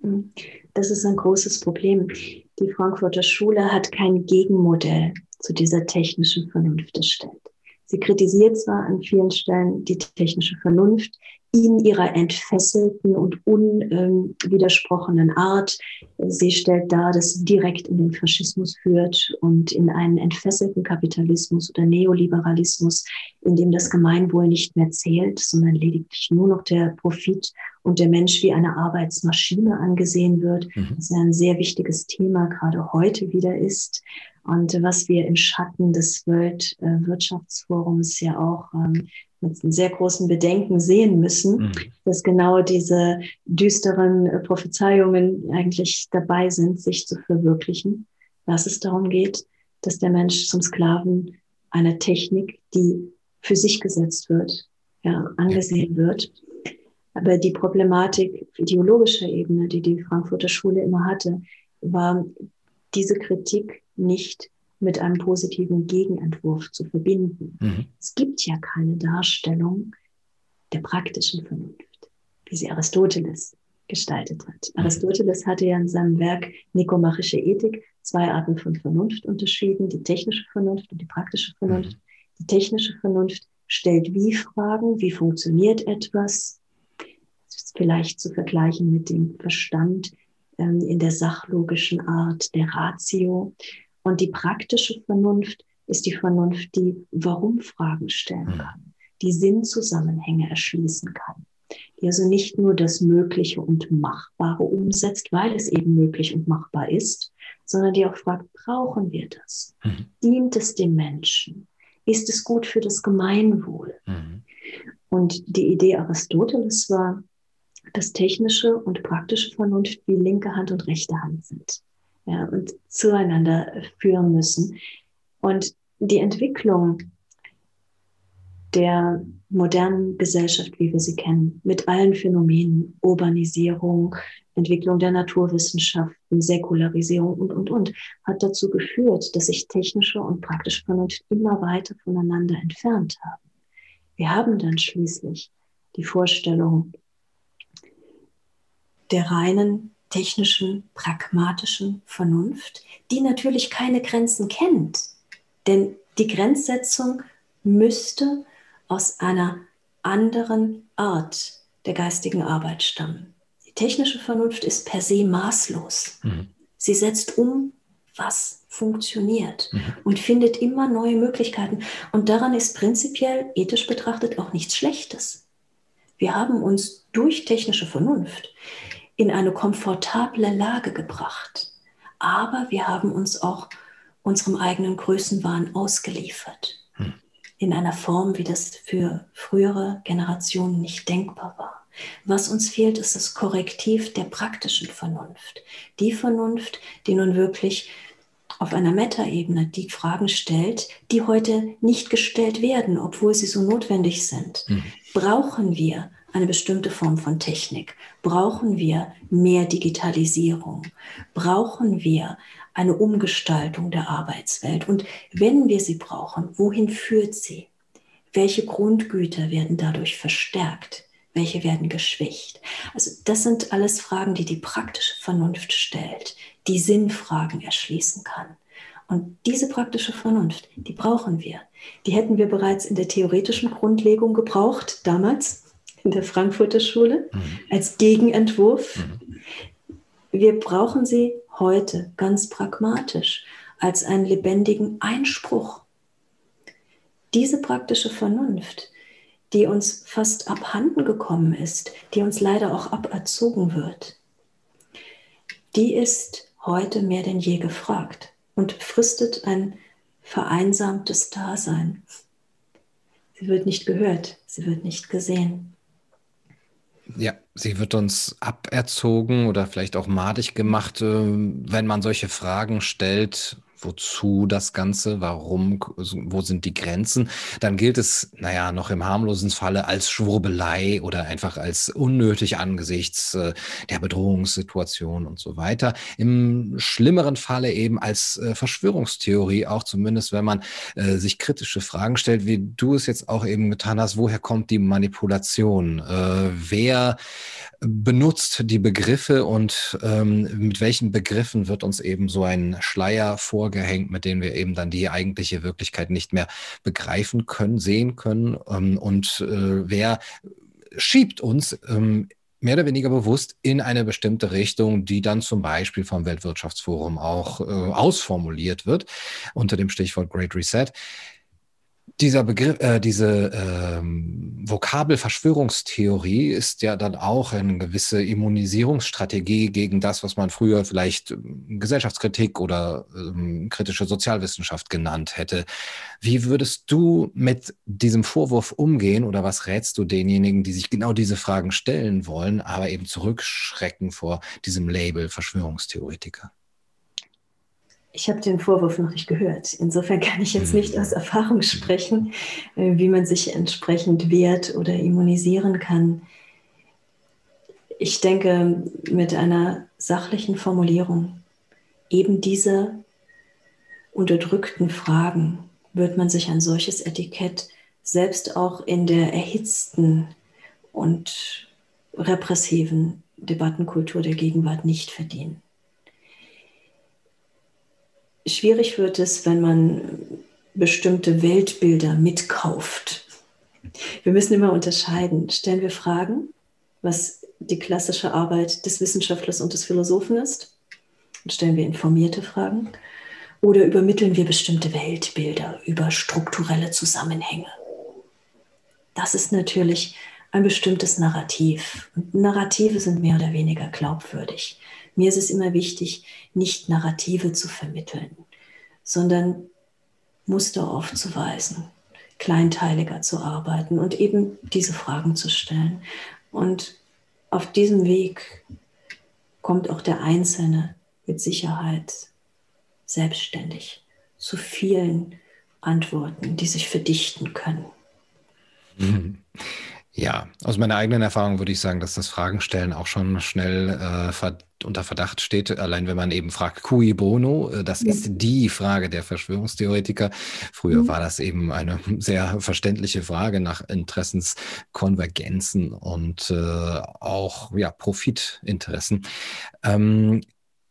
Mhm. Das ist ein großes Problem. Die Frankfurter Schule hat kein Gegenmodell zu dieser technischen Vernunft erstellt. Sie kritisiert zwar an vielen Stellen die technische Vernunft in ihrer entfesselten und unwidersprochenen Art. Sie stellt dar, dass sie direkt in den Faschismus führt und in einen entfesselten Kapitalismus oder Neoliberalismus, in dem das Gemeinwohl nicht mehr zählt, sondern lediglich nur noch der Profit und der Mensch wie eine Arbeitsmaschine angesehen wird. Mhm. Das ist ein sehr wichtiges Thema gerade heute wieder ist. Und was wir im Schatten des Weltwirtschaftsforums ja auch ähm, mit sehr großen Bedenken sehen müssen, mhm. dass genau diese düsteren äh, Prophezeiungen eigentlich dabei sind, sich zu verwirklichen, dass es darum geht, dass der Mensch zum Sklaven einer Technik, die für sich gesetzt wird, ja, angesehen wird. Aber die Problematik ideologischer Ebene, die die Frankfurter Schule immer hatte, war diese Kritik nicht mit einem positiven Gegenentwurf zu verbinden. Mhm. Es gibt ja keine Darstellung der praktischen Vernunft, wie sie Aristoteles gestaltet hat. Mhm. Aristoteles hatte ja in seinem Werk Nikomachische Ethik zwei Arten von Vernunft unterschieden, die technische Vernunft und die praktische Vernunft. Mhm. Die technische Vernunft stellt wie Fragen, wie funktioniert etwas, das ist vielleicht zu vergleichen mit dem Verstand in der sachlogischen Art der Ratio. Und die praktische Vernunft ist die Vernunft, die Warum-Fragen stellen hm. kann, die Sinnzusammenhänge erschließen kann, die also nicht nur das Mögliche und Machbare umsetzt, weil es eben möglich und machbar ist, sondern die auch fragt, brauchen wir das? Mhm. Dient es dem Menschen? Ist es gut für das Gemeinwohl? Mhm. Und die Idee Aristoteles war, dass technische und praktische Vernunft wie linke Hand und rechte Hand sind ja, und zueinander führen müssen. Und die Entwicklung der modernen Gesellschaft, wie wir sie kennen, mit allen Phänomenen, Urbanisierung, Entwicklung der Naturwissenschaften, Säkularisierung und, und, und, hat dazu geführt, dass sich technische und praktische Vernunft immer weiter voneinander entfernt haben. Wir haben dann schließlich die Vorstellung der reinen technischen, pragmatischen Vernunft, die natürlich keine Grenzen kennt. Denn die Grenzsetzung müsste aus einer anderen Art der geistigen Arbeit stammen. Die technische Vernunft ist per se maßlos. Mhm. Sie setzt um, was funktioniert mhm. und findet immer neue Möglichkeiten. Und daran ist prinzipiell ethisch betrachtet auch nichts Schlechtes. Wir haben uns durch technische Vernunft in eine komfortable Lage gebracht. Aber wir haben uns auch unserem eigenen Größenwahn ausgeliefert. Hm. In einer Form, wie das für frühere Generationen nicht denkbar war. Was uns fehlt, ist das Korrektiv der praktischen Vernunft. Die Vernunft, die nun wirklich auf einer Metaebene die Fragen stellt, die heute nicht gestellt werden, obwohl sie so notwendig sind. Mhm. Brauchen wir eine bestimmte Form von Technik? Brauchen wir mehr Digitalisierung? Brauchen wir eine Umgestaltung der Arbeitswelt? Und wenn wir sie brauchen, wohin führt sie? Welche Grundgüter werden dadurch verstärkt? Welche werden geschwächt? Also das sind alles Fragen, die die praktische Vernunft stellt, die Sinnfragen erschließen kann. Und diese praktische Vernunft, die brauchen wir. Die hätten wir bereits in der theoretischen Grundlegung gebraucht, damals in der Frankfurter Schule mhm. als Gegenentwurf. Mhm. Wir brauchen sie heute ganz pragmatisch als einen lebendigen Einspruch. Diese praktische Vernunft, die uns fast abhanden gekommen ist, die uns leider auch aberzogen wird, die ist heute mehr denn je gefragt und fristet ein vereinsamtes Dasein. Sie wird nicht gehört, sie wird nicht gesehen. Ja, sie wird uns aberzogen oder vielleicht auch madig gemacht, äh, wenn man solche Fragen stellt, wozu das Ganze, warum, wo sind die Grenzen, dann gilt es, naja, noch im harmlosen Falle als Schwurbelei oder einfach als unnötig angesichts äh, der Bedrohungssituation und so weiter. Im schlimmeren Falle eben als äh, Verschwörungstheorie, auch zumindest, wenn man äh, sich kritische Fragen stellt, wie du es jetzt auch eben getan hast, woher kommt die Manipulation? Wer benutzt die Begriffe und ähm, mit welchen Begriffen wird uns eben so ein Schleier vorgehängt, mit dem wir eben dann die eigentliche Wirklichkeit nicht mehr begreifen können, sehen können. Ähm, und äh, wer schiebt uns ähm, mehr oder weniger bewusst in eine bestimmte Richtung, die dann zum Beispiel vom Weltwirtschaftsforum auch äh, ausformuliert wird unter dem Stichwort Great Reset dieser Begriff, äh, diese ähm, Vokabel Verschwörungstheorie ist ja dann auch eine gewisse Immunisierungsstrategie gegen das, was man früher vielleicht ähm, Gesellschaftskritik oder ähm, kritische Sozialwissenschaft genannt hätte. Wie würdest du mit diesem Vorwurf umgehen oder was rätst du denjenigen, die sich genau diese Fragen stellen wollen, aber eben zurückschrecken vor diesem Label Verschwörungstheoretiker? Ich habe den Vorwurf noch nicht gehört. Insofern kann ich jetzt nicht aus Erfahrung sprechen, äh, wie man sich entsprechend wehrt oder immunisieren kann. Ich denke, mit einer sachlichen Formulierung eben diese unterdrückten Fragen wird man sich ein solches Etikett selbst auch in der erhitzten und repressiven Debattenkultur der Gegenwart nicht verdienen. Schwierig wird es, wenn man bestimmte Weltbilder mitkauft. Wir müssen immer unterscheiden. Stellen wir Fragen, was die klassische Arbeit des Wissenschaftlers und des Philosophen ist? Und stellen wir informierte Fragen? Oder übermitteln wir bestimmte Weltbilder über strukturelle Zusammenhänge? Das ist natürlich ein bestimmtes Narrativ. Und Narrative sind mehr oder weniger glaubwürdig. Mir ist es immer wichtig, nicht Narrative zu vermitteln, sondern Muster aufzuweisen, kleinteiliger zu arbeiten und eben diese Fragen zu stellen. Und auf diesem Weg kommt auch der Einzelne mit Sicherheit selbstständig zu vielen Antworten, die sich verdichten können. <laughs> Ja, aus meiner eigenen Erfahrung würde ich sagen, dass das Fragenstellen auch schon schnell äh, ver unter Verdacht steht. Allein wenn man eben fragt, cui bono, äh, das ja. ist die Frage der Verschwörungstheoretiker. Früher mhm. war das eben eine <laughs> sehr verständliche Frage nach Interessenskonvergenzen und äh, auch ja, Profitinteressen. Ähm,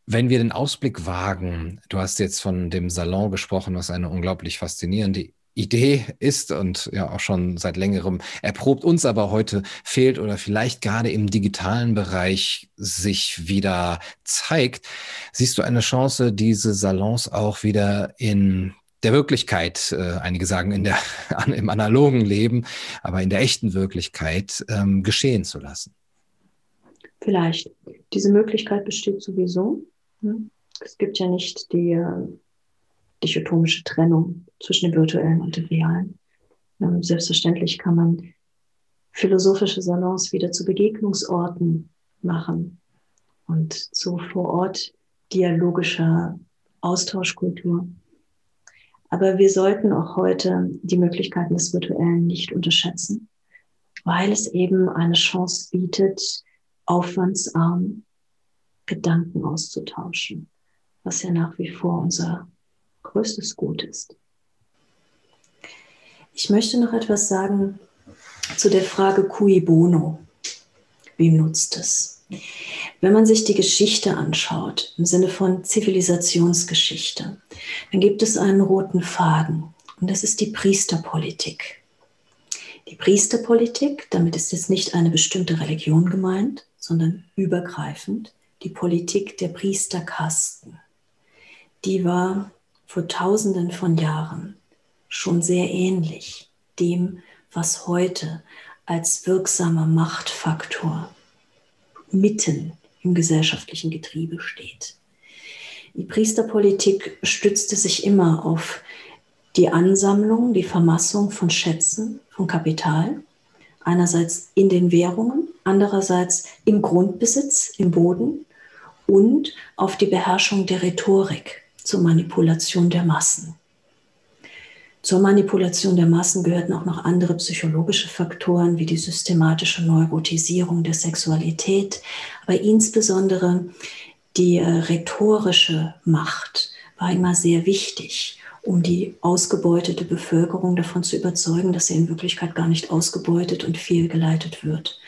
wenn wir den Ausblick wagen, du hast jetzt von dem Salon gesprochen, was eine unglaublich faszinierende Idee ist und ja auch schon seit längerem erprobt, uns aber heute fehlt oder vielleicht gerade im digitalen Bereich sich wieder zeigt, siehst du eine Chance, diese Salons auch wieder in der Wirklichkeit, äh, einige sagen in der, <laughs> im analogen Leben, aber in der echten Wirklichkeit ähm, geschehen zu lassen? Vielleicht. Diese Möglichkeit besteht sowieso. Ne? Es gibt ja nicht die äh, dichotomische Trennung zwischen dem virtuellen und dem realen. Ähm, selbstverständlich kann man philosophische Salons wieder zu Begegnungsorten machen und zu vor Ort dialogischer Austauschkultur. Aber wir sollten auch heute die Möglichkeiten des Virtuellen nicht unterschätzen, weil es eben eine Chance bietet, aufwandsarm Gedanken auszutauschen, was ja nach wie vor unser größtes Gut ist. Ich möchte noch etwas sagen zu der Frage cui bono. Wem nutzt es? Wenn man sich die Geschichte anschaut, im Sinne von Zivilisationsgeschichte, dann gibt es einen roten Faden und das ist die Priesterpolitik. Die Priesterpolitik, damit ist jetzt nicht eine bestimmte Religion gemeint, sondern übergreifend, die Politik der Priesterkasten. Die war vor tausenden von Jahren schon sehr ähnlich dem, was heute als wirksamer Machtfaktor mitten im gesellschaftlichen Getriebe steht. Die Priesterpolitik stützte sich immer auf die Ansammlung, die Vermassung von Schätzen, von Kapital, einerseits in den Währungen, andererseits im Grundbesitz, im Boden und auf die Beherrschung der Rhetorik, zur Manipulation der Massen. Zur Manipulation der Massen gehörten auch noch andere psychologische Faktoren wie die systematische Neurotisierung der Sexualität, aber insbesondere die äh, rhetorische Macht war immer sehr wichtig, um die ausgebeutete Bevölkerung davon zu überzeugen, dass sie in Wirklichkeit gar nicht ausgebeutet und fehlgeleitet wird.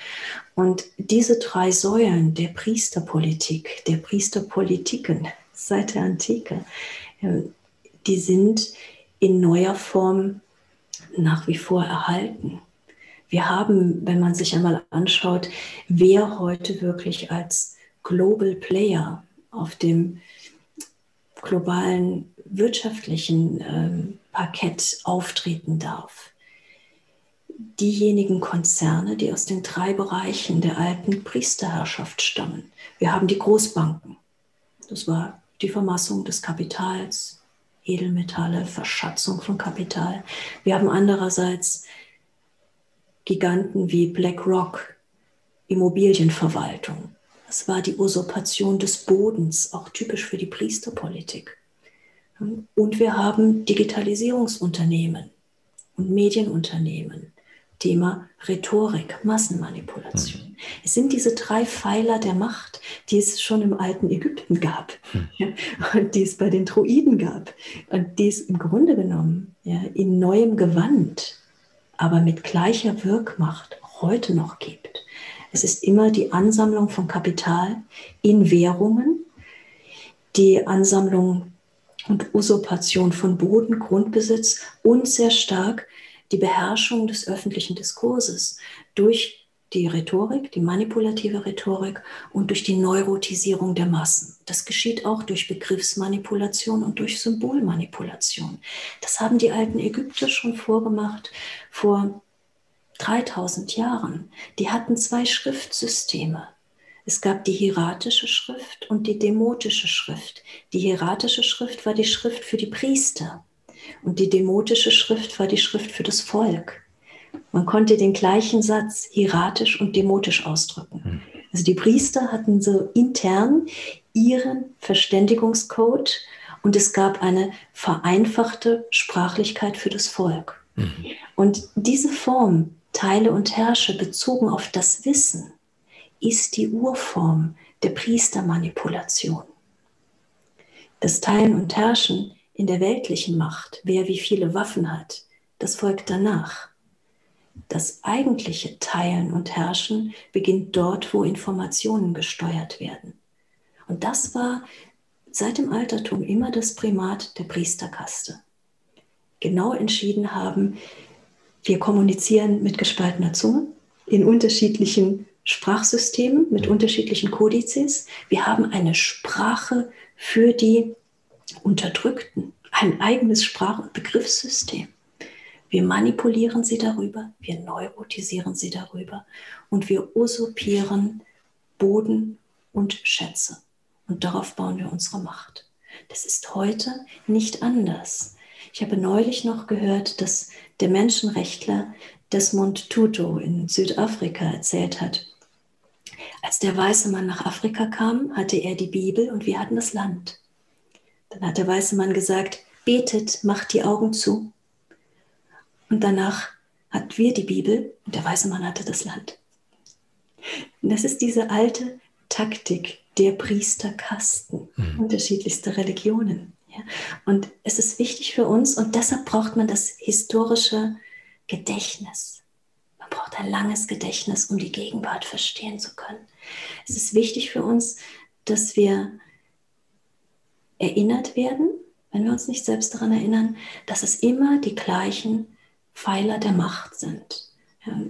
Und diese drei Säulen der Priesterpolitik, der Priesterpolitiken, seit der Antike. Die sind in neuer Form nach wie vor erhalten. Wir haben, wenn man sich einmal anschaut, wer heute wirklich als Global Player auf dem globalen wirtschaftlichen ähm, Parkett auftreten darf. Diejenigen Konzerne, die aus den drei Bereichen der alten Priesterherrschaft stammen. Wir haben die Großbanken. Das war die Vermassung des Kapitals, Edelmetalle, Verschatzung von Kapital. Wir haben andererseits Giganten wie BlackRock, Immobilienverwaltung. Das war die Usurpation des Bodens, auch typisch für die Priesterpolitik. Und wir haben Digitalisierungsunternehmen und Medienunternehmen, Thema Rhetorik, Massenmanipulation. Hm. Es sind diese drei Pfeiler der Macht, die es schon im alten Ägypten gab hm. <laughs> ja, und die es bei den Druiden gab und die es im Grunde genommen ja, in neuem Gewand, aber mit gleicher Wirkmacht heute noch gibt. Es ist immer die Ansammlung von Kapital in Währungen, die Ansammlung und Usurpation von Boden, Grundbesitz und sehr stark die Beherrschung des öffentlichen Diskurses durch die Rhetorik, die manipulative Rhetorik und durch die Neurotisierung der Massen. Das geschieht auch durch Begriffsmanipulation und durch Symbolmanipulation. Das haben die alten Ägypter schon vorgemacht vor 3000 Jahren. Die hatten zwei Schriftsysteme. Es gab die hieratische Schrift und die demotische Schrift. Die hieratische Schrift war die Schrift für die Priester. Und die demotische Schrift war die Schrift für das Volk. Man konnte den gleichen Satz hieratisch und demotisch ausdrücken. Hm. Also die Priester hatten so intern ihren Verständigungscode und es gab eine vereinfachte Sprachlichkeit für das Volk. Mhm. Und diese Form Teile und herrsche bezogen auf das Wissen ist die Urform der Priestermanipulation. Das Teilen und Herrschen in der weltlichen Macht, wer wie viele Waffen hat, das folgt danach. Das eigentliche Teilen und Herrschen beginnt dort, wo Informationen gesteuert werden. Und das war seit dem Altertum immer das Primat der Priesterkaste. Genau entschieden haben, wir kommunizieren mit gespaltener Zunge in unterschiedlichen Sprachsystemen, mit unterschiedlichen Kodizes. Wir haben eine Sprache für die Unterdrückten, ein eigenes Sprach- und Begriffssystem. Wir manipulieren sie darüber, wir neurotisieren sie darüber und wir usurpieren Boden und Schätze. Und darauf bauen wir unsere Macht. Das ist heute nicht anders. Ich habe neulich noch gehört, dass der Menschenrechtler Desmond Tutu in Südafrika erzählt hat. Als der weiße Mann nach Afrika kam, hatte er die Bibel und wir hatten das Land. Dann hat der weiße Mann gesagt, betet, macht die Augen zu. Und danach hatten wir die Bibel und der weiße Mann hatte das Land. Und das ist diese alte Taktik der Priesterkasten, mhm. unterschiedlichste Religionen. Ja? Und es ist wichtig für uns und deshalb braucht man das historische Gedächtnis. Man braucht ein langes Gedächtnis, um die Gegenwart verstehen zu können. Es ist wichtig für uns, dass wir erinnert werden, wenn wir uns nicht selbst daran erinnern, dass es immer die gleichen Pfeiler der Macht sind.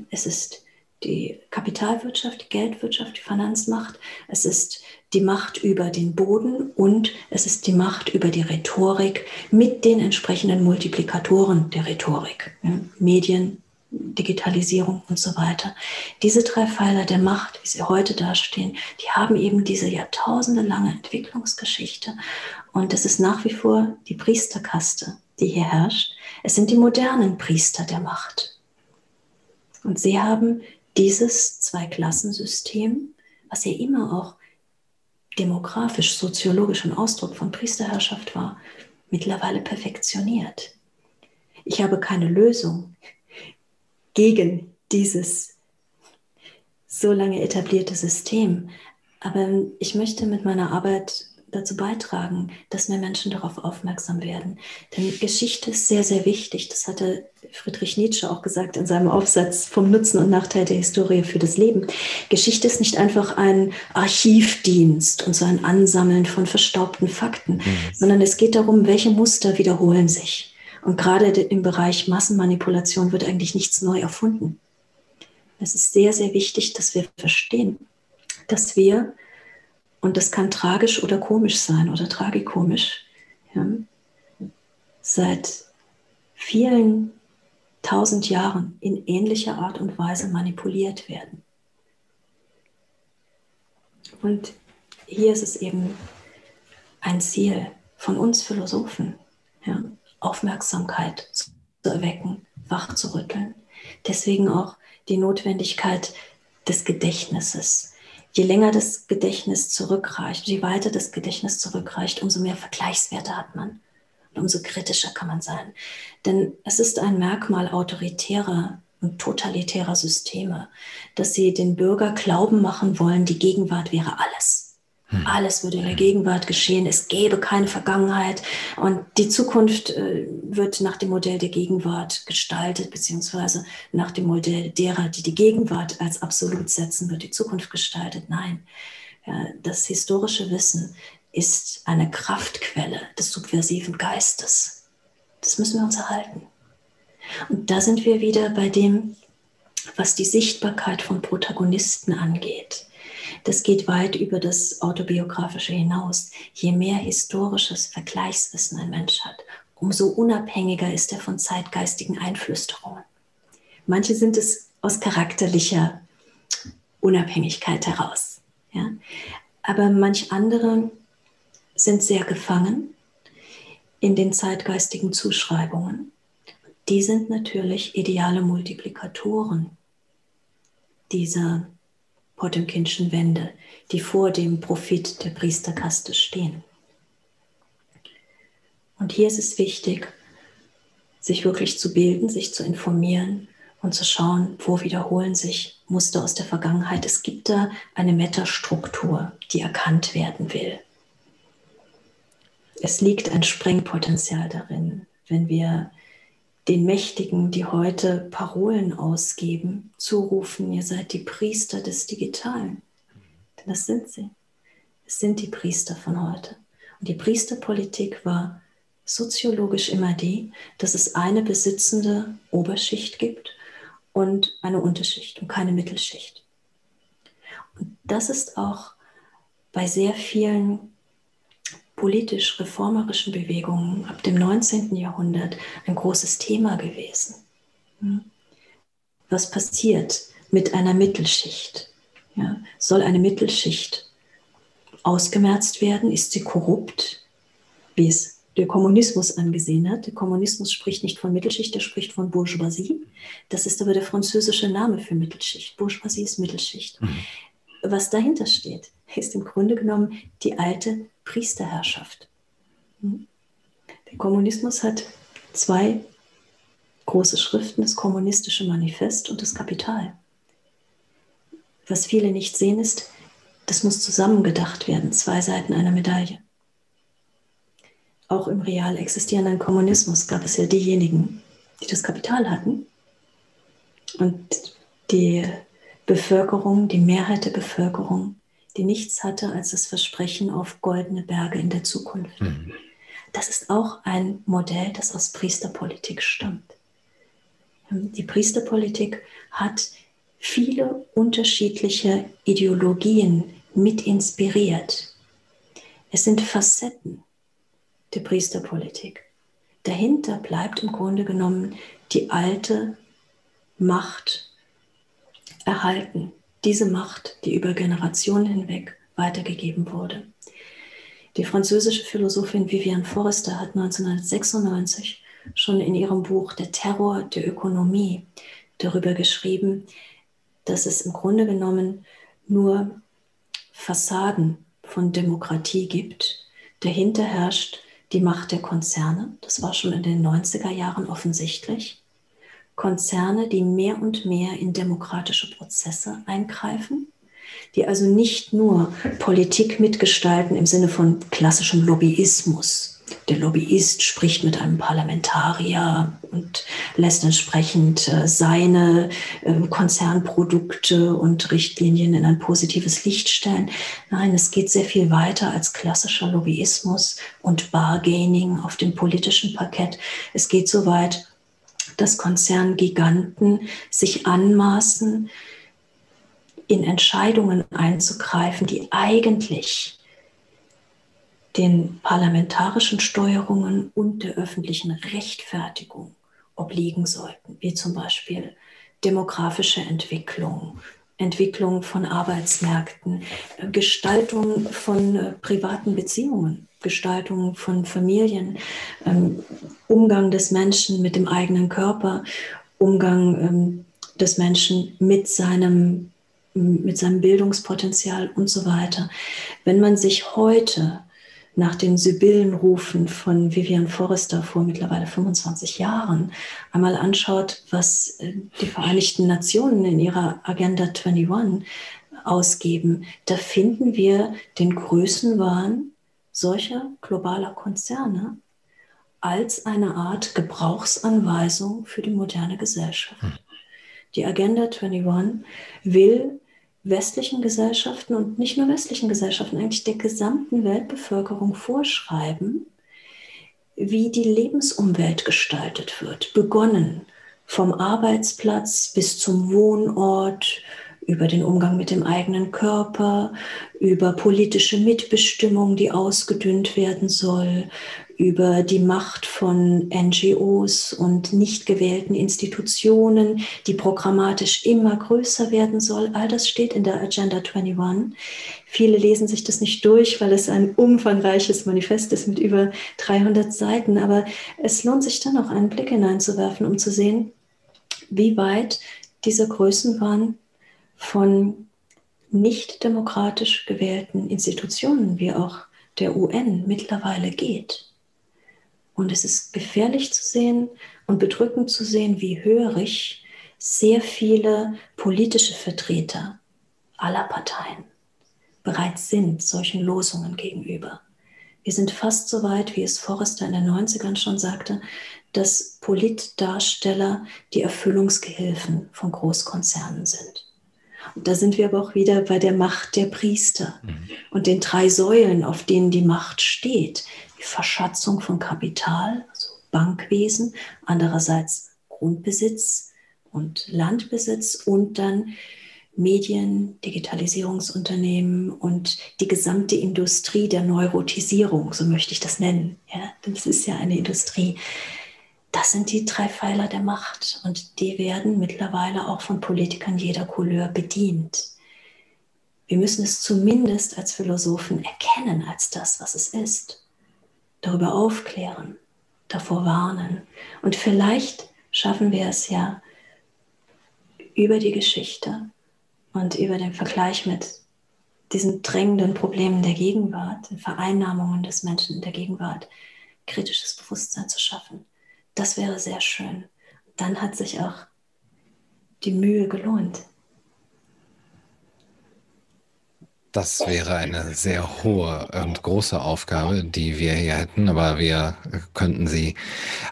Es ist die Kapitalwirtschaft, die Geldwirtschaft, die Finanzmacht, es ist die Macht über den Boden und es ist die Macht über die Rhetorik mit den entsprechenden Multiplikatoren der Rhetorik, Medien, Digitalisierung und so weiter. Diese drei Pfeiler der Macht, wie sie heute dastehen, die haben eben diese jahrtausendelange Entwicklungsgeschichte. Und es ist nach wie vor die Priesterkaste, die hier herrscht. Es sind die modernen Priester der Macht. Und sie haben dieses Zweiklassensystem, was ja immer auch demografisch, soziologisch ein Ausdruck von Priesterherrschaft war, mittlerweile perfektioniert. Ich habe keine Lösung gegen dieses so lange etablierte System. Aber ich möchte mit meiner Arbeit dazu beitragen, dass mehr Menschen darauf aufmerksam werden. Denn Geschichte ist sehr, sehr wichtig. Das hatte Friedrich Nietzsche auch gesagt in seinem Aufsatz vom Nutzen und Nachteil der Historie für das Leben. Geschichte ist nicht einfach ein Archivdienst und so ein Ansammeln von verstaubten Fakten, mhm. sondern es geht darum, welche Muster wiederholen sich. Und gerade im Bereich Massenmanipulation wird eigentlich nichts neu erfunden. Es ist sehr, sehr wichtig, dass wir verstehen, dass wir, und das kann tragisch oder komisch sein oder tragikomisch, ja, seit vielen tausend Jahren in ähnlicher Art und Weise manipuliert werden. Und hier ist es eben ein Ziel von uns Philosophen, ja, Aufmerksamkeit zu erwecken, wach zu rütteln. Deswegen auch die Notwendigkeit des Gedächtnisses. Je länger das Gedächtnis zurückreicht, je weiter das Gedächtnis zurückreicht, umso mehr Vergleichswerte hat man und umso kritischer kann man sein. Denn es ist ein Merkmal autoritärer und totalitärer Systeme, dass sie den Bürger glauben machen wollen, die Gegenwart wäre alles. Alles würde in der Gegenwart geschehen. Es gäbe keine Vergangenheit. Und die Zukunft äh, wird nach dem Modell der Gegenwart gestaltet, beziehungsweise nach dem Modell derer, die die Gegenwart als absolut setzen, wird die Zukunft gestaltet. Nein, das historische Wissen ist eine Kraftquelle des subversiven Geistes. Das müssen wir uns erhalten. Und da sind wir wieder bei dem, was die Sichtbarkeit von Protagonisten angeht. Das geht weit über das Autobiografische hinaus. Je mehr historisches Vergleichswissen ein Mensch hat, umso unabhängiger ist er von zeitgeistigen Einflüsterungen. Manche sind es aus charakterlicher Unabhängigkeit heraus. Ja? Aber manch andere sind sehr gefangen in den zeitgeistigen Zuschreibungen. Die sind natürlich ideale Multiplikatoren dieser Potemkinschen Wände, die vor dem Profit der Priesterkaste stehen. Und hier ist es wichtig, sich wirklich zu bilden, sich zu informieren und zu schauen, wo wiederholen sich Muster aus der Vergangenheit. Es gibt da eine Metastruktur, die erkannt werden will. Es liegt ein Sprengpotenzial darin, wenn wir den Mächtigen, die heute Parolen ausgeben, zurufen, ihr seid die Priester des Digitalen. Denn das sind sie. Es sind die Priester von heute. Und die Priesterpolitik war soziologisch immer die, dass es eine besitzende Oberschicht gibt und eine Unterschicht und keine Mittelschicht. Und das ist auch bei sehr vielen politisch-reformerischen Bewegungen ab dem 19. Jahrhundert ein großes Thema gewesen. Hm? Was passiert mit einer Mittelschicht? Ja, soll eine Mittelschicht ausgemerzt werden? Ist sie korrupt, wie es der Kommunismus angesehen hat? Der Kommunismus spricht nicht von Mittelschicht, er spricht von Bourgeoisie. Das ist aber der französische Name für Mittelschicht. Bourgeoisie ist Mittelschicht. Mhm. Was dahinter steht, ist im Grunde genommen die alte Priesterherrschaft. Der Kommunismus hat zwei große Schriften, das kommunistische Manifest und das Kapital. Was viele nicht sehen ist, das muss zusammengedacht werden, zwei Seiten einer Medaille. Auch im real existierenden Kommunismus gab es ja diejenigen, die das Kapital hatten und die Bevölkerung, die Mehrheit der Bevölkerung, die nichts hatte als das Versprechen auf goldene Berge in der Zukunft. Mhm. Das ist auch ein Modell, das aus Priesterpolitik stammt. Die Priesterpolitik hat viele unterschiedliche Ideologien mit inspiriert. Es sind Facetten der Priesterpolitik. Dahinter bleibt im Grunde genommen die alte Macht erhalten, diese Macht, die über Generationen hinweg weitergegeben wurde. Die französische Philosophin Viviane Forrester hat 1996 schon in ihrem Buch Der Terror der Ökonomie darüber geschrieben, dass es im Grunde genommen nur Fassaden von Demokratie gibt. Dahinter herrscht die Macht der Konzerne. Das war schon in den 90er Jahren offensichtlich. Konzerne, die mehr und mehr in demokratische Prozesse eingreifen, die also nicht nur Politik mitgestalten im Sinne von klassischem Lobbyismus. Der Lobbyist spricht mit einem Parlamentarier und lässt entsprechend äh, seine ähm, Konzernprodukte und Richtlinien in ein positives Licht stellen. Nein, es geht sehr viel weiter als klassischer Lobbyismus und Bargaining auf dem politischen Parkett. Es geht so weit, dass Konzerngiganten sich anmaßen, in Entscheidungen einzugreifen, die eigentlich den parlamentarischen Steuerungen und der öffentlichen Rechtfertigung obliegen sollten, wie zum Beispiel demografische Entwicklung, Entwicklung von Arbeitsmärkten, Gestaltung von äh, privaten Beziehungen. Gestaltung von Familien, ähm, Umgang des Menschen mit dem eigenen Körper, Umgang ähm, des Menschen mit seinem, mit seinem Bildungspotenzial und so weiter. Wenn man sich heute nach den Sibyllenrufen von Vivian Forrester vor mittlerweile 25 Jahren einmal anschaut, was äh, die Vereinigten Nationen in ihrer Agenda 21 ausgeben, da finden wir den Größenwahn solcher globaler Konzerne als eine Art Gebrauchsanweisung für die moderne Gesellschaft. Hm. Die Agenda 21 will westlichen Gesellschaften und nicht nur westlichen Gesellschaften, eigentlich der gesamten Weltbevölkerung vorschreiben, wie die Lebensumwelt gestaltet wird, begonnen vom Arbeitsplatz bis zum Wohnort, über den Umgang mit dem eigenen Körper, über politische Mitbestimmung, die ausgedünnt werden soll, über die Macht von NGOs und nicht gewählten Institutionen, die programmatisch immer größer werden soll. All das steht in der Agenda 21. Viele lesen sich das nicht durch, weil es ein umfangreiches Manifest ist mit über 300 Seiten. Aber es lohnt sich dann auch einen Blick hineinzuwerfen, um zu sehen, wie weit diese Größenwahn von nicht demokratisch gewählten Institutionen wie auch der UN mittlerweile geht. Und es ist gefährlich zu sehen und bedrückend zu sehen, wie hörig sehr viele politische Vertreter aller Parteien bereit sind solchen Losungen gegenüber. Wir sind fast so weit, wie es Forrester in den 90ern schon sagte, dass Politdarsteller die Erfüllungsgehilfen von Großkonzernen sind. Und da sind wir aber auch wieder bei der Macht der Priester mhm. und den drei Säulen, auf denen die Macht steht. Die Verschatzung von Kapital, also Bankwesen, andererseits Grundbesitz und Landbesitz und dann Medien, Digitalisierungsunternehmen und die gesamte Industrie der Neurotisierung, so möchte ich das nennen. Ja, das ist ja eine Industrie. Das sind die drei Pfeiler der Macht und die werden mittlerweile auch von Politikern jeder Couleur bedient. Wir müssen es zumindest als Philosophen erkennen als das, was es ist, darüber aufklären, davor warnen und vielleicht schaffen wir es ja über die Geschichte und über den Vergleich mit diesen drängenden Problemen der Gegenwart, den Vereinnahmungen des Menschen in der Gegenwart, kritisches Bewusstsein zu schaffen. Das wäre sehr schön. Dann hat sich auch die Mühe gelohnt. Das wäre eine sehr hohe und große Aufgabe, die wir hier hätten, aber wir könnten sie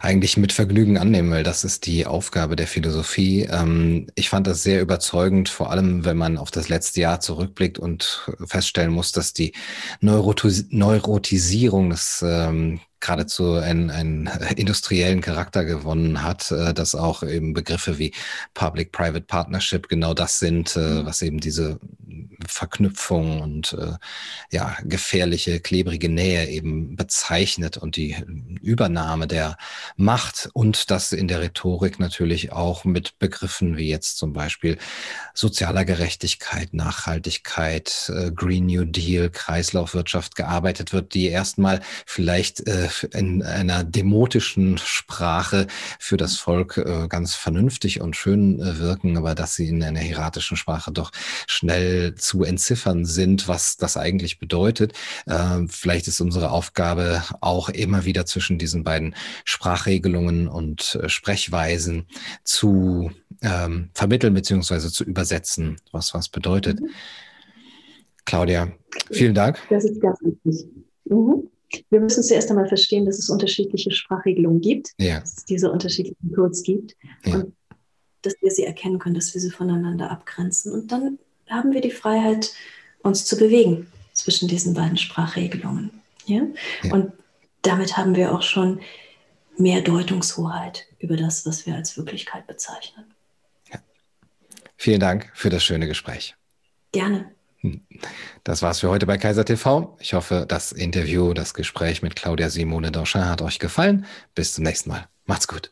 eigentlich mit Vergnügen annehmen, weil das ist die Aufgabe der Philosophie. Ähm, ich fand das sehr überzeugend, vor allem wenn man auf das letzte Jahr zurückblickt und feststellen muss, dass die Neurotisierung des ähm, geradezu einen, einen <laughs> industriellen Charakter gewonnen hat, äh, dass auch eben Begriffe wie Public-Private Partnership genau das sind, äh, mhm. was eben diese Verknüpfung und äh, ja gefährliche, klebrige Nähe eben bezeichnet und die Übernahme der Macht und das in der Rhetorik natürlich auch mit Begriffen wie jetzt zum Beispiel sozialer Gerechtigkeit, Nachhaltigkeit, äh, Green New Deal, Kreislaufwirtschaft gearbeitet wird, die erstmal vielleicht äh, in einer demotischen Sprache für das Volk äh, ganz vernünftig und schön äh, wirken, aber dass sie in einer hieratischen Sprache doch schnell zu entziffern sind, was das eigentlich bedeutet. Äh, vielleicht ist unsere Aufgabe auch immer wieder zwischen diesen beiden Sprachregelungen und Sprechweisen zu ähm, vermitteln beziehungsweise zu übersetzen, was was bedeutet. Mhm. Claudia, vielen Dank. Das ist ganz wichtig. Mhm. Wir müssen zuerst einmal verstehen, dass es unterschiedliche Sprachregelungen gibt, ja. dass es diese unterschiedlichen Codes gibt ja. und dass wir sie erkennen können, dass wir sie voneinander abgrenzen. Und dann haben wir die Freiheit, uns zu bewegen zwischen diesen beiden Sprachregelungen. Ja? ja? Und damit haben wir auch schon mehr Deutungshoheit über das, was wir als Wirklichkeit bezeichnen. Ja. Vielen Dank für das schöne Gespräch. Gerne. Das war's für heute bei Kaiser TV. Ich hoffe, das Interview, das Gespräch mit Claudia Simone Dauchin hat euch gefallen. Bis zum nächsten Mal. Macht's gut.